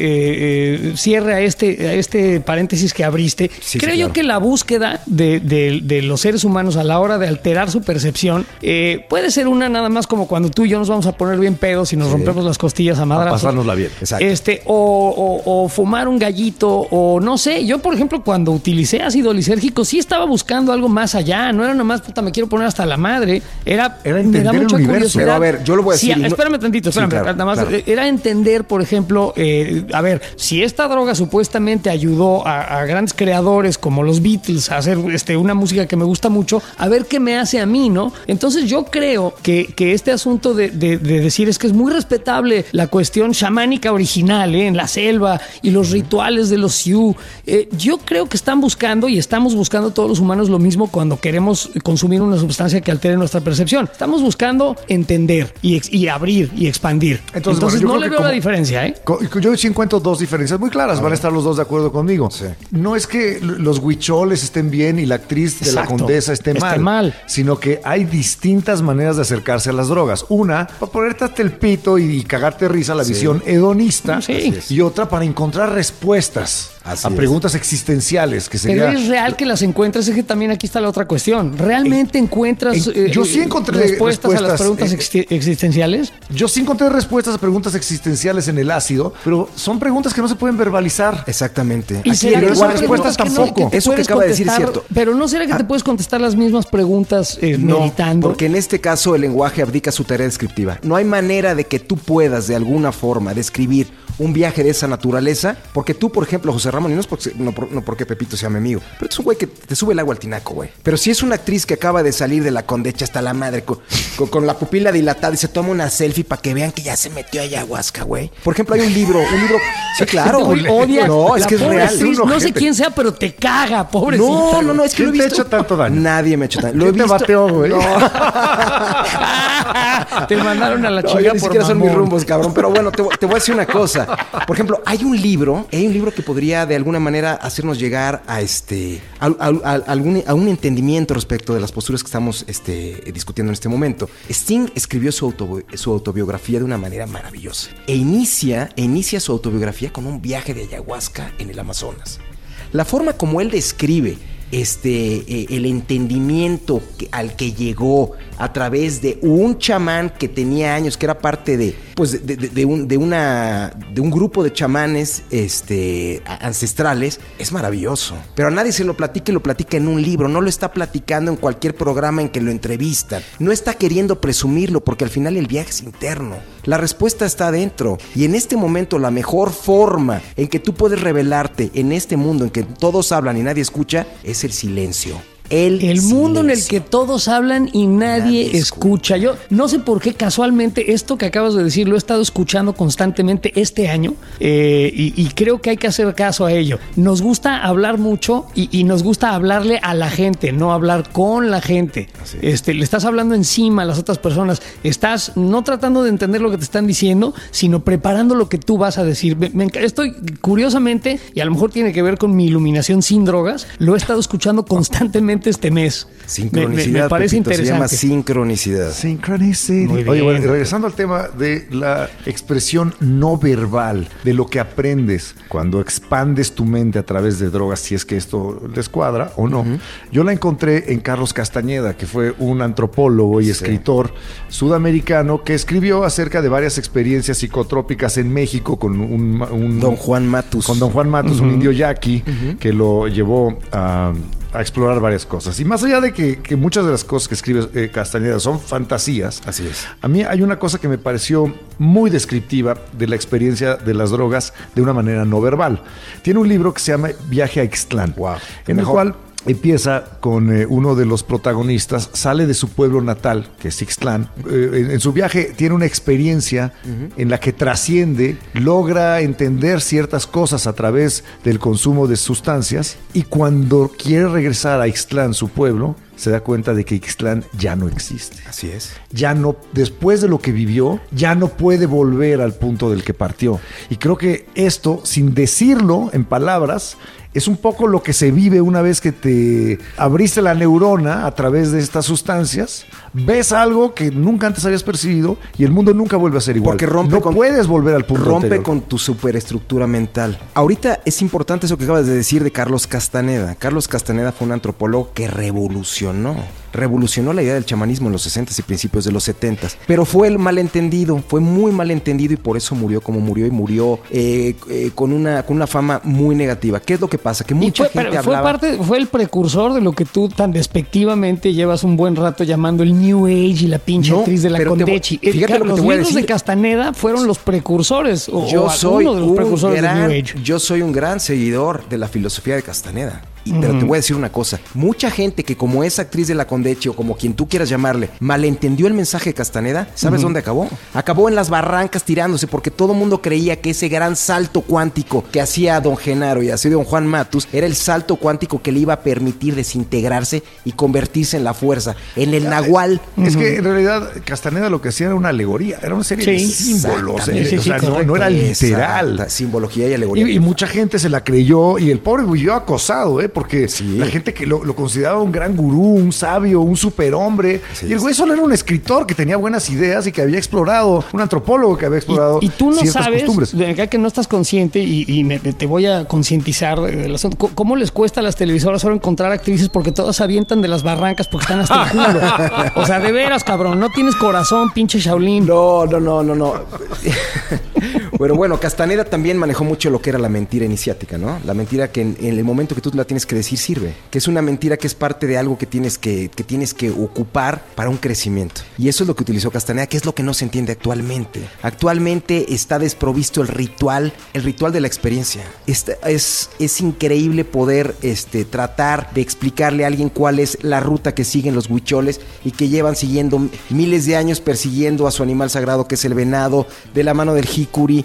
eh, cierre a este, a este paréntesis que abriste. Sí, Creo sí, yo que la búsqueda de, de- de los seres humanos a la hora de alterar su percepción eh, puede ser una nada más como cuando tú y yo nos vamos a poner bien pedos y nos rompemos las costillas a madrazos. pasárnosla bien. Exacto. Este, o, o- o fumar un gallito, o no sé. Yo, por ejemplo, cuando utilicé ácido lisérgico, sí estaba buscando algo más allá. No era nomás, puta, me quiero poner hasta la madre. Era, Era me entender el universo. curiosidad. Pero, a ver, yo lo voy a Sí, decir no- espérame tantito, Sí, espérame. claro, nada más, claro. eh, Era entender, por ejemplo, eh, a ver, si esta droga supuestamente ayudó a, a grandes creadores como los Beatles a hacer este, una música que me gusta mucho, a ver qué me hace a mí, ¿no? Entonces yo creo que, que este asunto de, de- de decir es que es muy respetable la cuestión chamánica original, ¿eh? en la selva y los rituales de los Sioux, eh, yo creo que están buscando y estamos buscando todos los humanos lo mismo cuando queremos consumir una sustancia que altere nuestra percepción. Estamos buscando entender y, abrir y expandir. Entonces, bueno, yo no le veo la diferencia, ¿eh? Yo sí encuentro dos diferencias muy claras, van a estar los dos de acuerdo conmigo. No es que los huicholes estén bien y la actriz de la condesa esté Esté mal, mal. sino que hay distintas maneras de acercarse a las drogas. Una, para ponerte hasta el pito y, y cagarte risa la visión hedonista, Sí. Y otra para encontrar respuestas. Así a es. preguntas existenciales, que sería... Pero es real que las encuentres, es que también aquí está la otra cuestión. ¿Realmente encuentras en- eh, yo sí eh, encontré respuestas, a las preguntas eh, exi- existenciales? Yo sí encontré respuestas a preguntas existenciales en el ácido, pero son preguntas que no se pueden verbalizar. Exactamente. ¿Y Aquí será que son respuestas no- tampoco. que Eso que acaba de decir es cierto. Pero no será que te puedes contestar las mismas preguntas eh, No, meditando. porque en este caso el lenguaje abdica su tarea descriptiva. No hay manera de que tú puedas de alguna forma describir un viaje de esa naturaleza, porque tú, por ejemplo, José No es porque, no, por- no porque Pepito sea mi amigo, pero es un güey que te sube el agua al tinaco, güey. Pero si es una actriz que acaba de salir de la condecha hasta la madre, con, con- con la pupila dilatada y se toma una selfie para que vean que ya se metió a ayahuasca, güey. Por ejemplo, hay un libro, un libro... Sí, claro, No, es que es real. actriz, no sé quién sea, pero te caga, pobrecita. No, no, no, es que lo he ¿Quién te visto. ha hecho tanto daño? Nadie me ha hecho tanto. Lo he ¿Quién te visto. bateó, güey? No. te mandaron a la No, chica ni por siquiera son mis rumbos, cabrón. Pero bueno, te, voy- te voy a decir una cosa. Por ejemplo, hay un libro, hay un libro que podría de alguna manera hacernos llegar a este a, a- a- algún, a un entendimiento respecto de las posturas que estamos este, discutiendo en este momento. Sting escribió su, autobi- su autobiografía de una manera maravillosa. E inicia, e inicia su autobiografía con un viaje de ayahuasca en el Amazonas. La forma como él describe este, eh, el entendimiento al que llegó a través de un chamán que tenía años, que era parte de, pues, de, un, de una, de un grupo de chamanes este, ancestrales, es maravilloso. Pero a nadie se lo platica y lo platica en un libro, no lo está platicando en cualquier programa en que lo entrevistan. No está queriendo presumirlo porque al final el viaje es interno. La respuesta está adentro. Y en este momento la mejor forma en que tú puedes revelarte en este mundo en que todos hablan y nadie escucha es el silencio. El, El mundo en el que todos hablan y nadie, Nadie escucha. Yo no sé por qué casualmente esto que acabas de decir lo he estado escuchando constantemente este año eh, y, y creo que hay que hacer caso a ello. Nos gusta hablar mucho y, y nos gusta hablarle a la gente, no hablar con la gente. Este, le estás hablando encima a las otras personas. Estás no tratando de entender lo que te están diciendo, sino preparando lo que tú vas a decir. Me- me enca- estoy curiosamente, y a lo mejor tiene que ver con mi iluminación sin drogas, lo he estado escuchando constantemente este mes. Me- Sincronicidad. Me, me parece Pepito, Se llama interesante. sincronicidad. Bien. Oye, bueno, y regresando al tema de la expresión no verbal, de lo que aprendes cuando expandes tu mente a través de drogas, si es que esto les cuadra o no. Yo la encontré en Carlos Castañeda, que fue un antropólogo y escritor sudamericano que escribió acerca de varias experiencias psicotrópicas en México con un... un- Don Juan Matus. Con Don Juan Matos, un indio yaqui, que lo llevó a, a explorar varias cosas. Y más allá de que, que muchas de las cosas que escribe eh, Castañeda son fantasías, Así es. a mí hay una cosa que me pareció muy descriptiva de la experiencia de las drogas de una manera no verbal. Tiene un libro que se llama Viaje a Ixtlán, Wow. en el cual empieza con eh, uno de los protagonistas, sale de su pueblo natal, que es Ixtlán. Eh, en, en su viaje tiene una experiencia en la que trasciende, logra entender ciertas cosas a través del consumo de sustancias y cuando quiere regresar a Ixtlán, su pueblo, se da cuenta de que Ixtlán ya no existe Así es. ya no, después de lo que vivió, ya no puede volver al punto del que partió. Y creo que esto, sin decirlo en palabras, es un poco lo que se vive una vez que te abriste la neurona a través de estas sustancias, ves algo que nunca antes habías percibido y el mundo nunca vuelve a ser igual. Porque rompe no con- puedes volver al punto Rompe anterior. con tu superestructura mental. Ahorita es importante eso que acabas de decir de Carlos Castaneda. Carlos Castaneda fue un antropólogo que revolucionó. Revolucionó la idea del chamanismo en los 60 y principios de los 70 Pero fue el malentendido, fue muy malentendido y por eso murió como murió y murió eh, eh, con, una, con una fama muy negativa. ¿Qué es lo que pasa? Que mucha fue, gente fue hablaba... parte, fue el precursor de lo que tú tan despectivamente llevas un buen rato llamando el New Age y la pinche No, actriz de la te Condechi. fíjate lo que los te voy a libros de. Castaneda fueron los precursores. O, yo o soy uno de los precursores gran, del New Age. yo soy un gran seguidor de la filosofía de Castaneda. Y- Pero te voy a decir una cosa, mucha gente que como esa actriz de la Condechi o como quien tú quieras llamarle, malentendió el mensaje de Castaneda, ¿sabes dónde acabó? Acabó en las barrancas tirándose porque todo el mundo creía que ese gran salto cuántico que hacía don Genaro y hacía don Juan Matus era el salto cuántico que le iba a permitir desintegrarse y convertirse en la fuerza, en el nahual. Es que en realidad Castaneda lo que hacía era una alegoría, era una serie de Sí, símbolos. eh, Sí, o sí, sea, no- era literal. Exacta, simbología y alegoría. Y, y mucha gente se la creyó y el pobre vivió acosado, ¿eh? Porque la gente que lo, consideraba un gran gurú, un sabio, un superhombre. y el güey solo era un escritor que tenía buenas ideas y que había explorado, un antropólogo que había explorado. Y, y tú no sabes, de acá que no estás consciente y, te voy a concientizar del asunto. ¿Cómo les cuesta a las televisoras ahora encontrar actrices porque todas avientan de las barrancas porque están hasta el culo? o sea, de veras, cabrón, no tienes corazón, pinche Shaolin. No, no, no, no, no. Pero bueno, Castaneda también manejó mucho lo que era la mentira iniciática, ¿no? La mentira que en, el momento que tú la tienes que decir sirve. Que es una mentira que es parte de algo que tienes que, que tienes que ocupar para un crecimiento. Y eso es lo que utilizó Castaneda, que es lo que no se entiende actualmente. Actualmente está desprovisto el ritual, el ritual de la experiencia. Es, es, es increíble poder este, tratar de explicarle a alguien cuál es la ruta que siguen los huicholes y que llevan siguiendo miles de años persiguiendo a su animal sagrado que es el venado, de la mano del jicuri,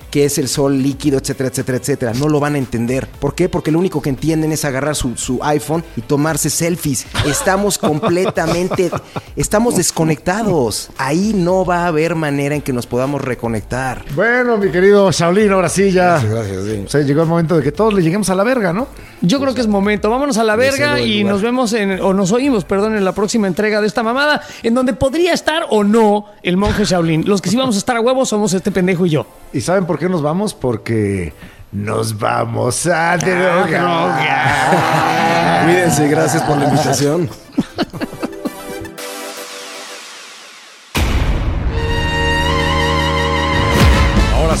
que es el sol líquido, etcétera, etcétera, etcétera. No lo van a entender. ¿Por qué? Porque lo único que entienden es agarrar su, su iPhone y tomarse selfies. Estamos completamente, estamos desconectados. Ahí no va a haber manera en que nos podamos reconectar. Bueno, mi querido Shaolin, ahora sí ya. Gracias, gracias. llegó el momento de que todos le lleguemos a la verga, ¿no? Yo creo que es momento. Vámonos a la verga y nos vemos en, o nos oímos, perdón, en la próxima entrega de esta mamada, en donde podría estar o no el monje Shaolin. Los que sí vamos a estar a huevos somos este pendejo y yo. ¿Y saben por qué nos vamos? Porque nos vamos a drogar. Cuídense, gracias por la invitación.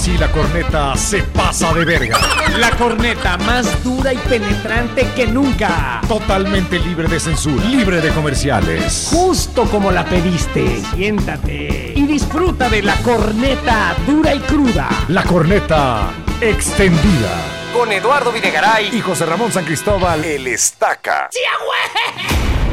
así la corneta se pasa de verga. La corneta más dura y penetrante que nunca. Totalmente libre de censura, libre de comerciales. Justo como la pediste. Siéntate disfruta de la corneta dura y cruda. La corneta extendida. Con Eduardo Videgaray y José Ramón San Cristóbal, el Estaca. ¡Sí, güey!